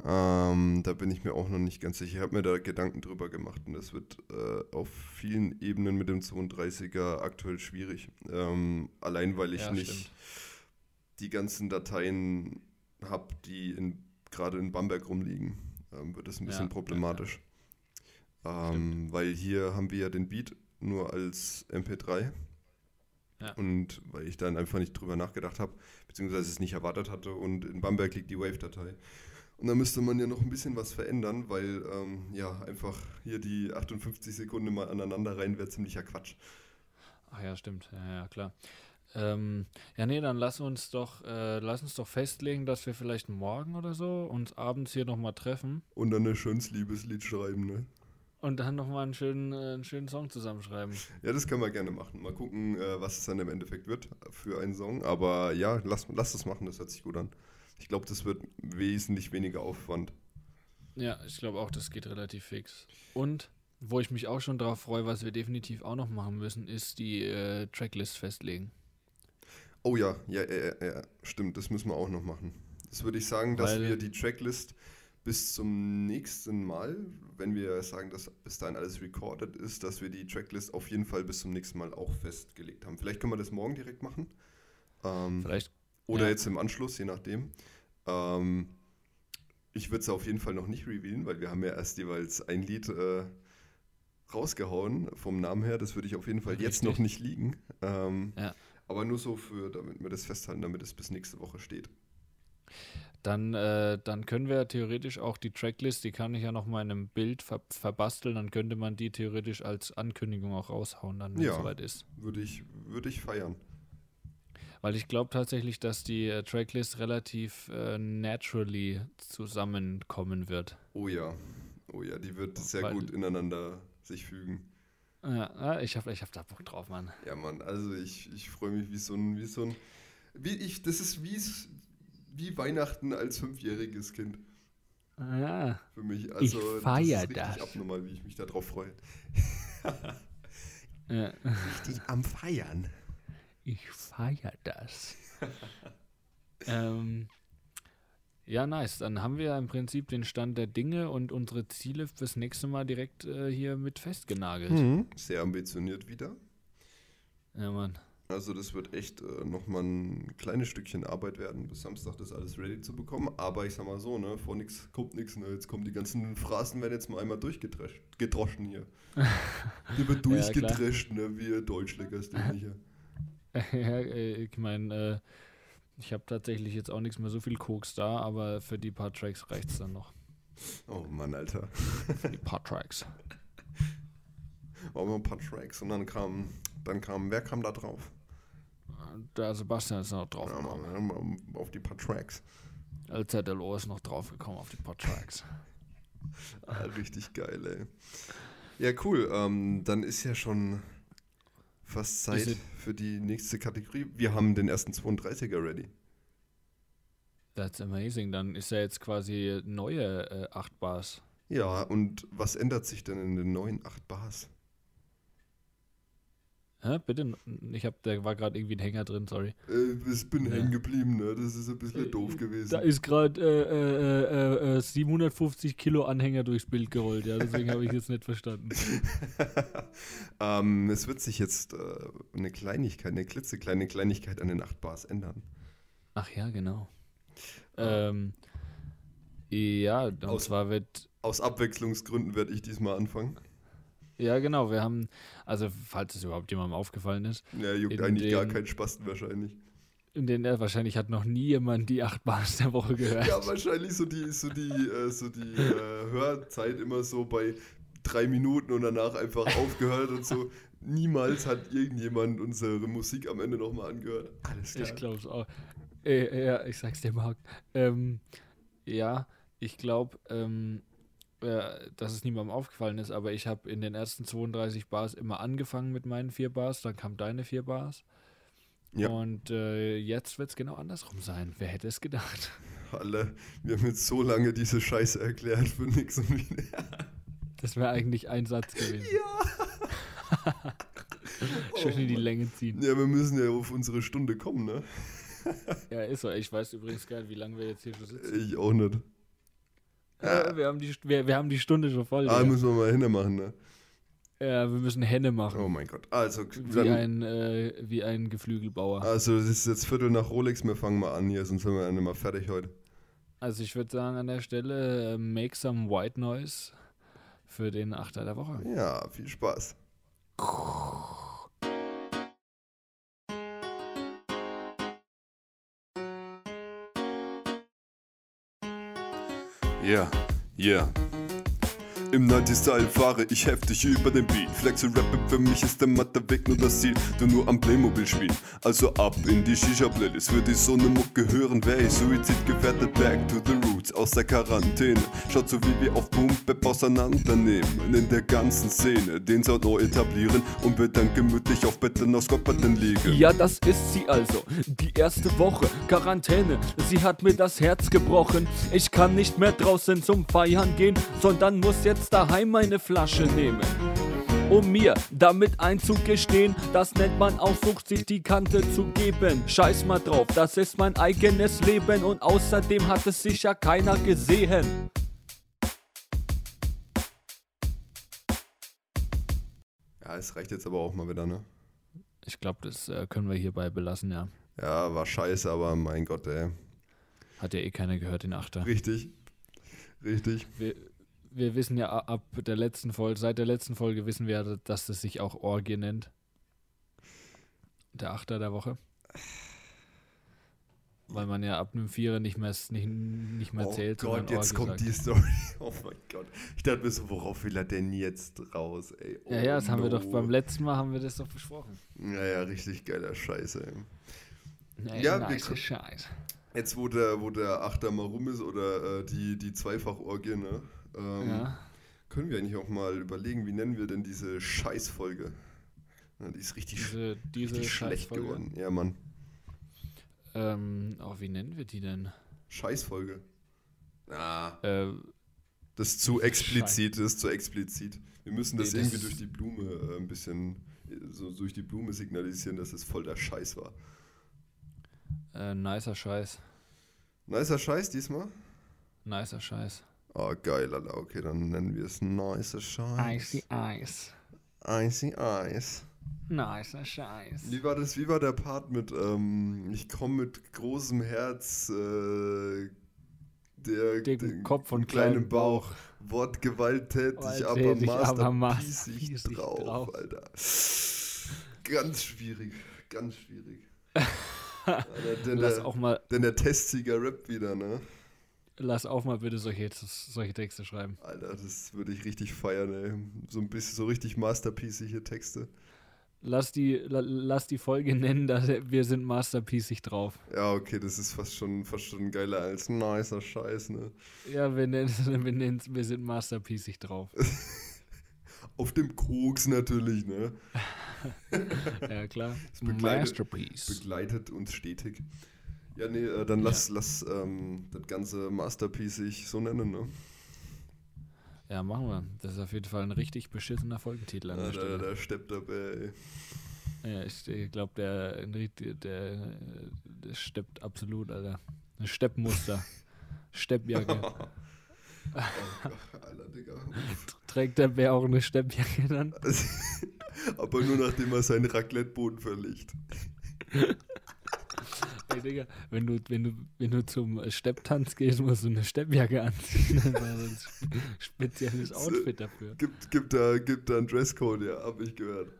Ähm, da bin ich mir auch noch nicht ganz sicher. Ich habe mir da Gedanken drüber gemacht und das wird äh, auf vielen Ebenen mit dem 32er aktuell schwierig. Ähm, allein weil ich ja, nicht stimmt. die ganzen Dateien habe, die gerade in Bamberg rumliegen, ähm, wird es ein bisschen ja, problematisch. Ja, ähm, weil hier haben wir ja den Beat nur als MP3. Ja. Und weil ich dann einfach nicht drüber nachgedacht habe, beziehungsweise es nicht erwartet hatte und in Bamberg liegt die Wave-Datei. Und da müsste man ja noch ein bisschen was verändern, weil ähm, ja einfach hier die 58 Sekunden mal aneinander rein wäre ziemlicher Quatsch. Ach ja, stimmt. Ja, ja klar. Ähm, ja, nee, dann lass uns doch, äh, lass uns doch festlegen, dass wir vielleicht morgen oder so uns abends hier nochmal treffen. Und dann ein schönes Liebeslied schreiben, ne? Und dann nochmal einen schönen, äh, einen schönen Song zusammenschreiben. Ja, das können wir gerne machen. Mal gucken, äh, was es dann im Endeffekt wird für einen Song. Aber ja, lass, lass das machen, das hört sich gut an. Ich glaube, das wird wesentlich weniger Aufwand. Ja, ich glaube auch, das geht relativ fix. Und wo ich mich auch schon drauf freue, was wir definitiv auch noch machen müssen, ist die äh, Tracklist festlegen. Oh ja, ja, ja, ja, stimmt, das müssen wir auch noch machen. Das würde ich sagen, dass Weil, wir die Tracklist bis zum nächsten Mal, wenn wir sagen, dass bis dahin alles recorded ist, dass wir die Tracklist auf jeden Fall bis zum nächsten Mal auch festgelegt haben. Vielleicht können wir das morgen direkt machen. Ähm, Vielleicht. Oder ja. jetzt im Anschluss, je nachdem. Ähm, ich würde es auf jeden Fall noch nicht revealen, weil wir haben ja erst jeweils ein Lied äh, rausgehauen vom Namen her. Das würde ich auf jeden Fall Richtig. jetzt noch nicht liegen. Ähm, ja. Aber nur so für, damit wir das festhalten, damit es bis nächste Woche steht. Dann, äh, dann können wir theoretisch auch die Tracklist, die kann ich ja noch mal in einem Bild ver verbasteln, dann könnte man die theoretisch als Ankündigung auch raushauen, dann, wenn ja, es soweit ist. Würde ich, würde ich feiern. Weil ich glaube tatsächlich, dass die äh, Tracklist relativ äh, naturally zusammenkommen wird. Oh ja, oh ja, die wird sehr Weil, gut ineinander sich fügen. Ja, ich habe ich hab da Bock drauf, Mann. Ja, Mann, also ich, ich freue mich wie so ein, wie so ein, wie ich, das ist wie, wie Weihnachten als fünfjähriges Kind. Ah, Für mich. Also, ich feiere das. Ist das. abnormal, wie ich mich darauf freue. ja. Richtig am Feiern. Ich feiere das. ähm, ja, nice. Dann haben wir im Prinzip den Stand der Dinge und unsere Ziele fürs nächste Mal direkt äh, hier mit festgenagelt. Mhm. Sehr ambitioniert wieder. Ja, Mann. Also das wird echt äh, nochmal ein kleines Stückchen Arbeit werden, bis Samstag das alles ready zu bekommen. Aber ich sag mal so, ne, vor nichts kommt nichts. Ne? Jetzt kommen die ganzen Phrasen, werden jetzt mal einmal durchgedroschen hier. Die wird Ja, durchgedrescht, ne, wie Deutschleckers, den hier. ja, ich meine, äh, ich habe tatsächlich jetzt auch nichts mehr so viel Koks da, aber für die paar Tracks reicht es dann noch. Oh Mann, Alter. Für die paar Tracks. War mal ein paar Tracks und dann kam, dann kam, wer kam da drauf? Der Sebastian ist noch drauf Ja. Mann, auf die paar Tracks. LZLO ist noch drauf gekommen auf die paar Tracks. Ah, richtig geil, ey. Ja, cool. Ähm, dann ist ja schon fast Zeit für die nächste Kategorie. Wir haben den ersten 32er ready. That's amazing. Dann ist ja jetzt quasi neue äh, 8 Bars. Ja, und was ändert sich denn in den neuen 8 Bars? Hä, bitte? Ich hab, da war gerade irgendwie ein Hänger drin, sorry. Äh, ich bin Ja. hängen geblieben, ne? Das ist ein bisschen Äh, doof Da gewesen. ist gerade äh, äh, äh, äh, 750 Kilo Anhänger durchs Bild gerollt, ja, deswegen habe ich jetzt nicht verstanden. ähm, es wird sich jetzt äh, eine Kleinigkeit, eine klitzekleine Kleinigkeit an den 8 Bars ändern. Ach ja, genau. Ähm, ja, und Aus- zwar wird, Aus Abwechslungsgründen werde ich diesmal anfangen. Ja genau, wir haben, also falls es überhaupt jemandem aufgefallen ist, Ja, juckt eigentlich gar den- keinen Spasten wahrscheinlich. in den äh, wahrscheinlich hat noch nie jemand die 8 Bars der Woche gehört. Ja, wahrscheinlich so die, so die, äh, so die äh, Hörzeit immer so bei drei Minuten und danach einfach aufgehört und so. Niemals hat irgendjemand unsere Musik am Ende nochmal angehört. Alles klar. Ich glaube es auch. Äh, ja, ich sag's dir, Marc. Ähm, ja, ich glaube, ähm, äh, dass es niemandem aufgefallen ist, aber ich habe in den ersten 32 Bars immer angefangen mit meinen vier Bars, dann kam deine vier Bars. Ja. Und äh, jetzt wird es genau andersrum sein. Wer hätte es gedacht? Alle, wir haben jetzt so lange diese Scheiße erklärt für nix und wieder. Das wäre eigentlich ein Satz gewesen. Ja! Schön in die Mann. Länge ziehen. Ja, wir müssen ja auf unsere Stunde kommen, ne? Ja, ist so. Ich weiß übrigens gar nicht, wie lange wir jetzt hier schon sitzen. Ich auch nicht. Äh, wir, haben die, wir, wir haben die Stunde schon voll. Ah, Digga. müssen wir mal hinmachen, ne? ja, wir müssen Henne machen. Oh mein Gott. Also, Wie ein, äh, wie ein Geflügelbauer. also es ist jetzt Viertel nach Rolex, wir fangen mal an hier, sonst sind wir ja nicht mal fertig heute. Also ich würde sagen an der Stelle, äh, make some white noise für den Achter der Woche. Ja, viel Spaß. Yeah, yeah. Im 90-Style fahre ich heftig über den Beat. Flexe Rappen, für mich ist der matte Weg nur das Ziel. Du nur am Playmobil spielen. Also ab in die Shisha-Playlist. Würde ich so ne Mucke hören, wär ich suizidgefährdet. Back to the roots aus der Quarantäne. Schaut so wie wir auf Bap auseinandernehmen. In der ganzen Szene den Sound neu etablieren. Und wir dann gemütlich auf Betten aus Kopperten liegen. Ja, das ist sie also. Die erste Woche Quarantäne. Sie hat mir das Herz gebrochen. Ich kann nicht mehr draußen zum Feiern gehen, sondern muss jetzt daheim meine Flasche nehmen. Um mir damit einzugestehen, das nennt man auch Sucht, sich die Kante zu geben. Scheiß mal drauf, das ist mein eigenes Leben und außerdem hat es sicher keiner gesehen. Ja, es reicht jetzt aber auch mal wieder, ne? Ich glaube, das äh, können wir hierbei belassen, ja. Ja, war scheiße, aber mein Gott, ey. Hat ja eh keiner gehört, den Achter. Richtig. Richtig. Wir, wir wissen ja ab der letzten Folge, seit der letzten Folge wissen wir, ja, dass das sich auch Orgie nennt. Der Achter der Woche. Weil man ja ab einem Vierer nicht mehr, nicht, nicht mehr oh zählt. Gott, sondern jetzt Orgie kommt sagt. die Story. Oh mein Gott. Ich dachte mir so, worauf will er denn jetzt raus, ey? Oh Ja, ja, das haben wir no. doch beim letzten Mal haben wir das doch besprochen. Ja, ja, richtig geiler Scheiße, ey. Ey, Ja, wir nice ko- Scheiß. Jetzt, wo der, wo der Achter mal rum ist oder äh, die, die Zweifachorgie, ne? Ähm, Ja. Können wir eigentlich auch mal überlegen, wie nennen wir denn diese Scheißfolge? Ja, die ist richtig, Diese, diese richtig schlecht geworden. Ja, Mann. Ähm, oh, wie nennen wir die denn? Scheißfolge. Ah, Äh, das ist zu explizit, das ist zu explizit. Wir müssen das Nee, das irgendwie durch die Blume äh, ein bisschen, so durch die Blume signalisieren, dass es voll der Scheiß war. äh, nicer Scheiß. Nicer Scheiß diesmal? Nicer Scheiß. Oh, geil, Alter. Okay, dann nennen wir es nicer Scheiß. Icy Ice. Icy Ice. Nice, Scheiß. Wie war das, wie war der Part mit, ähm, ich komme mit großem Herz, äh, der, Dicken den- Kopf und kleinen kleinen Bauch. Wort gewalttätig, aber masterpiecig drauf, drauf. Alter. Ganz schwierig, ganz schwierig. Alter, denn, der, auch mal, denn der Testsieger rappt wieder, ne? Lass auch mal bitte solche, solche Texte schreiben. Alter, das würde ich richtig feiern, ey. So ein bisschen, so richtig masterpiecige Texte. Lass die, la, lass die Folge nennen, dass wir sind masterpiecig drauf. Ja, okay, das ist fast schon, fast schon geiler als nicer Scheiß, ne? Ja, wir nennen wir, nennen's, wir sind masterpiecig drauf. Auf dem Koks natürlich, ne? Ja, klar. begleitet- Masterpiece. Begleitet uns stetig. Ja, nee, äh, dann lass, lass ähm, das ganze Masterpiece so nennen, ne? Ja, machen wir. Das ist auf jeden Fall ein richtig beschissener Folgentitel an Ja, der der, Stelle. der steppt dabei, ey. Ja, ich, glaube, der, der, der, der steppt absolut, Alter. Ein Steppmuster. Steppjacke. Alter, Digga. Trägt der Bär auch eine Steppjacke dann? Aber nur nachdem er seinen Racleteboden verlegt. Ey, Digga, wenn du, wenn du, wenn du zum Stepptanz gehst, musst du eine Steppjacke anziehen. Das ein spezielles Outfit dafür. Gibt, gibt, da, gibt da einen Dresscode, ja, hab ich gehört.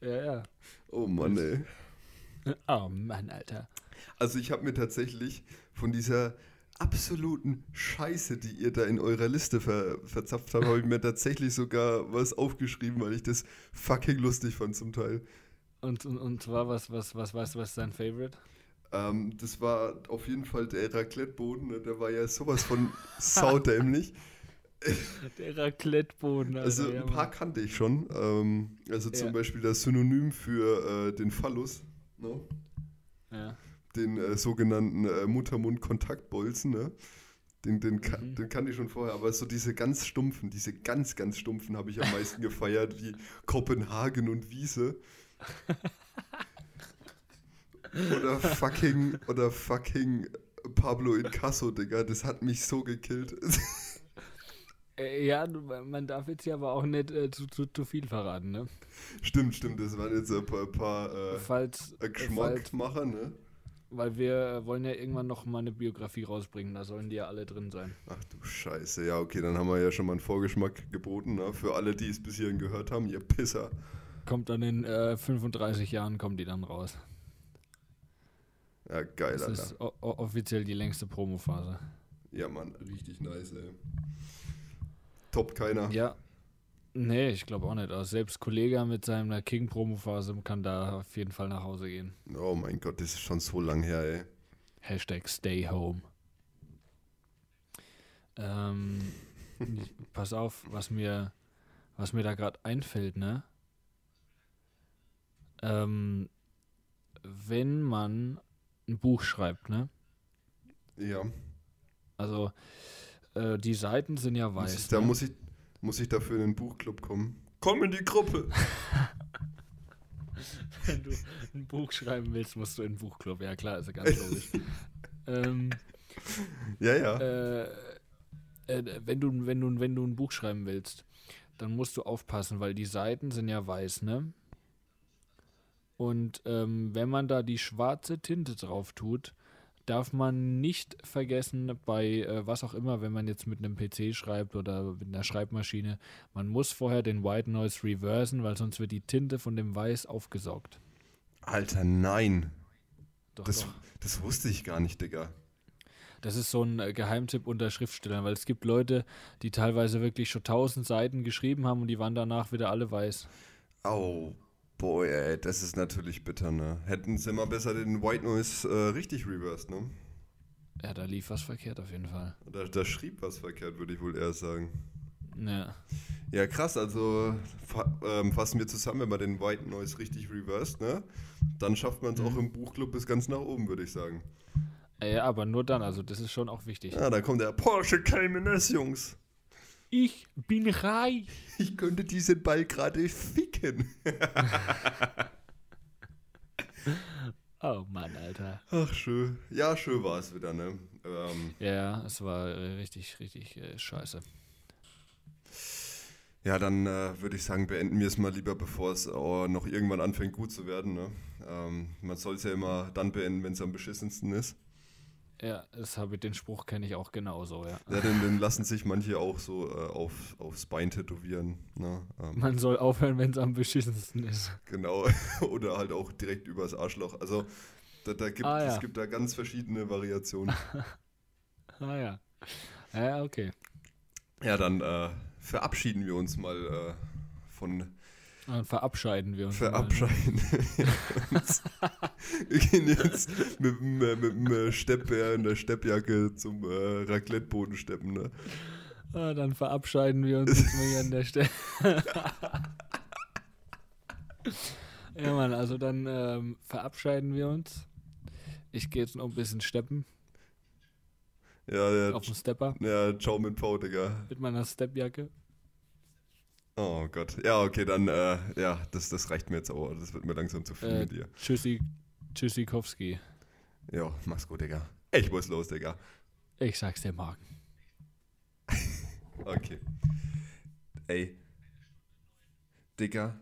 Ja, ja. Oh Mann, ey. Oh Mann, Alter. Also ich habe mir tatsächlich von dieser absoluten Scheiße, die ihr da in eurer Liste ver verzapft habt, habe ich mir tatsächlich sogar was aufgeschrieben, weil ich das fucking lustig fand zum Teil. Und, und, und zwar, was, was, was, was, was ist dein Favorite? Ähm, das war auf jeden Fall der Racletteboden, ne? der war ja sowas von saudämlich. Der Racletteboden, Alter. Also ein paar Mann. kannte ich schon. Ähm, also zum Ja. Beispiel das Synonym für äh, den Phallus, ne? Ja. den äh, sogenannten äh, Muttermund-Kontaktbolzen, ne? Den, den, Mhm. den kannte ich schon vorher, aber so diese ganz stumpfen, diese ganz, ganz stumpfen habe ich am meisten gefeiert, wie Kopenhagen und Wiese. oder fucking, oder fucking Pablo Incasso, Digga, das hat mich so gekillt. Äh, ja, man darf jetzt hier aber auch nicht äh, zu, zu, zu viel verraten, ne? stimmt, stimmt, das waren jetzt ein paar, paar äh, Falls, äh, äh, Geschmackmacher, ne? weil wir wollen ja irgendwann noch mal eine Biografie rausbringen, da sollen die ja alle drin sein. Ach du Scheiße, ja, okay, dann haben wir ja schon mal einen Vorgeschmack geboten, ne? Für alle, die es bis hierhin gehört haben, ihr Pisser. Kommt dann in äh, 35 Jahren, kommen die dann raus. Ja, geil, Das Alter. ist offiziell die längste Promophase. Ja, Mann, richtig nice, ey. Top keiner. Ja. Nee, ich glaube auch nicht. Also selbst Kollege mit seiner King-Promophase kann da auf jeden Fall nach Hause gehen. Oh mein Gott, das ist schon so lang her, ey. Hashtag stay home. Ähm, pass auf, was mir, was mir da gerade einfällt, ne? Ähm, wenn man ein Buch schreibt, ne? Ja. Also äh, die Seiten sind ja Muss weiß. ich, da ne? muss ich, muss ich dafür in den Buchclub kommen. Komm in die Gruppe! Wenn du ein Buch schreiben willst, musst du in den Buchclub. Ja klar, ist ja ganz logisch. ähm, Ja, ja. äh, äh, wenn, du, wenn, du, wenn du ein Buch schreiben willst, dann musst du aufpassen, weil die Seiten sind ja weiß, ne? Und ähm, wenn man da die schwarze Tinte drauf tut, darf man nicht vergessen, bei äh, was auch immer, wenn man jetzt mit einem PC schreibt oder mit einer Schreibmaschine, man muss vorher den White Noise reversen, weil sonst wird die Tinte von dem Weiß aufgesaugt. Alter, nein. Doch, Das, doch. das wusste ich gar nicht, Digga. Das ist so ein äh, Geheimtipp unter Schriftstellern, weil es gibt Leute, die teilweise wirklich schon tausend Seiten geschrieben haben und die waren danach wieder alle weiß. Au, boy, ey, das ist natürlich bitter, ne? Hätten sie mal besser den White Noise äh, richtig reversed, ne? Ja, da lief was verkehrt auf jeden Fall. Da, da schrieb was verkehrt, würde ich wohl eher sagen. Ja. Ja, krass, also fa ähm, fassen wir zusammen, wenn man den White Noise richtig reversed, ne? Dann schafft man es auch im Buchclub bis ganz nach oben, würde ich sagen. Ja, aber nur dann, also das ist schon auch wichtig. Ja, da kommt der Porsche Cayman S, Jungs. Ich bin reich. Ich könnte diesen Ball gerade ficken. Oh Mann, Alter. Ach, schön. Ja, schön war es wieder, ne? Ähm, Ja, es war äh, richtig, richtig äh, scheiße. Ja, dann äh, würde ich sagen, beenden wir es mal lieber, bevor es noch irgendwann anfängt gut zu werden. Ne? Ähm, man soll es ja immer dann beenden, wenn es am beschissensten ist. Ja, das habe ich, den Spruch kenne ich auch genauso, ja. Ja, den, den lassen sich manche auch so äh, auf, aufs Bein tätowieren. Ne? Ähm, Man soll aufhören, wenn es am beschissensten ist. genau. Oder halt auch direkt übers Arschloch. Also da, da gibt, Ah, ja. es gibt da ganz verschiedene Variationen. Ah ja. Ja, okay. ja, dann äh, verabschieden wir uns mal äh, von Dann verabscheiden wir uns. mal, ne? Verabscheiden. wir gehen jetzt mit, dem, äh, mit dem äh, Steppbär in der Steppjacke zum äh, Racletteboden steppen. Ne? Ah, dann verabscheiden wir uns jetzt mal hier an der Stelle. ja, Mann, also dann ähm, verabscheiden wir uns. Ich gehe jetzt noch ein bisschen steppen Ja, ja, auf dem Stepper ja, ciao mit V, Digga. mit meiner Steppjacke. Oh Gott. Ja, okay, dann, äh, ja, das, das reicht mir jetzt auch. Das wird mir langsam zu viel Äh, mit dir. Tschüssi, Tschüssikowski. Ja, mach's gut, Digga. Ich muss los, Digga. Ich sag's dir morgen. Okay. Ey. Digga,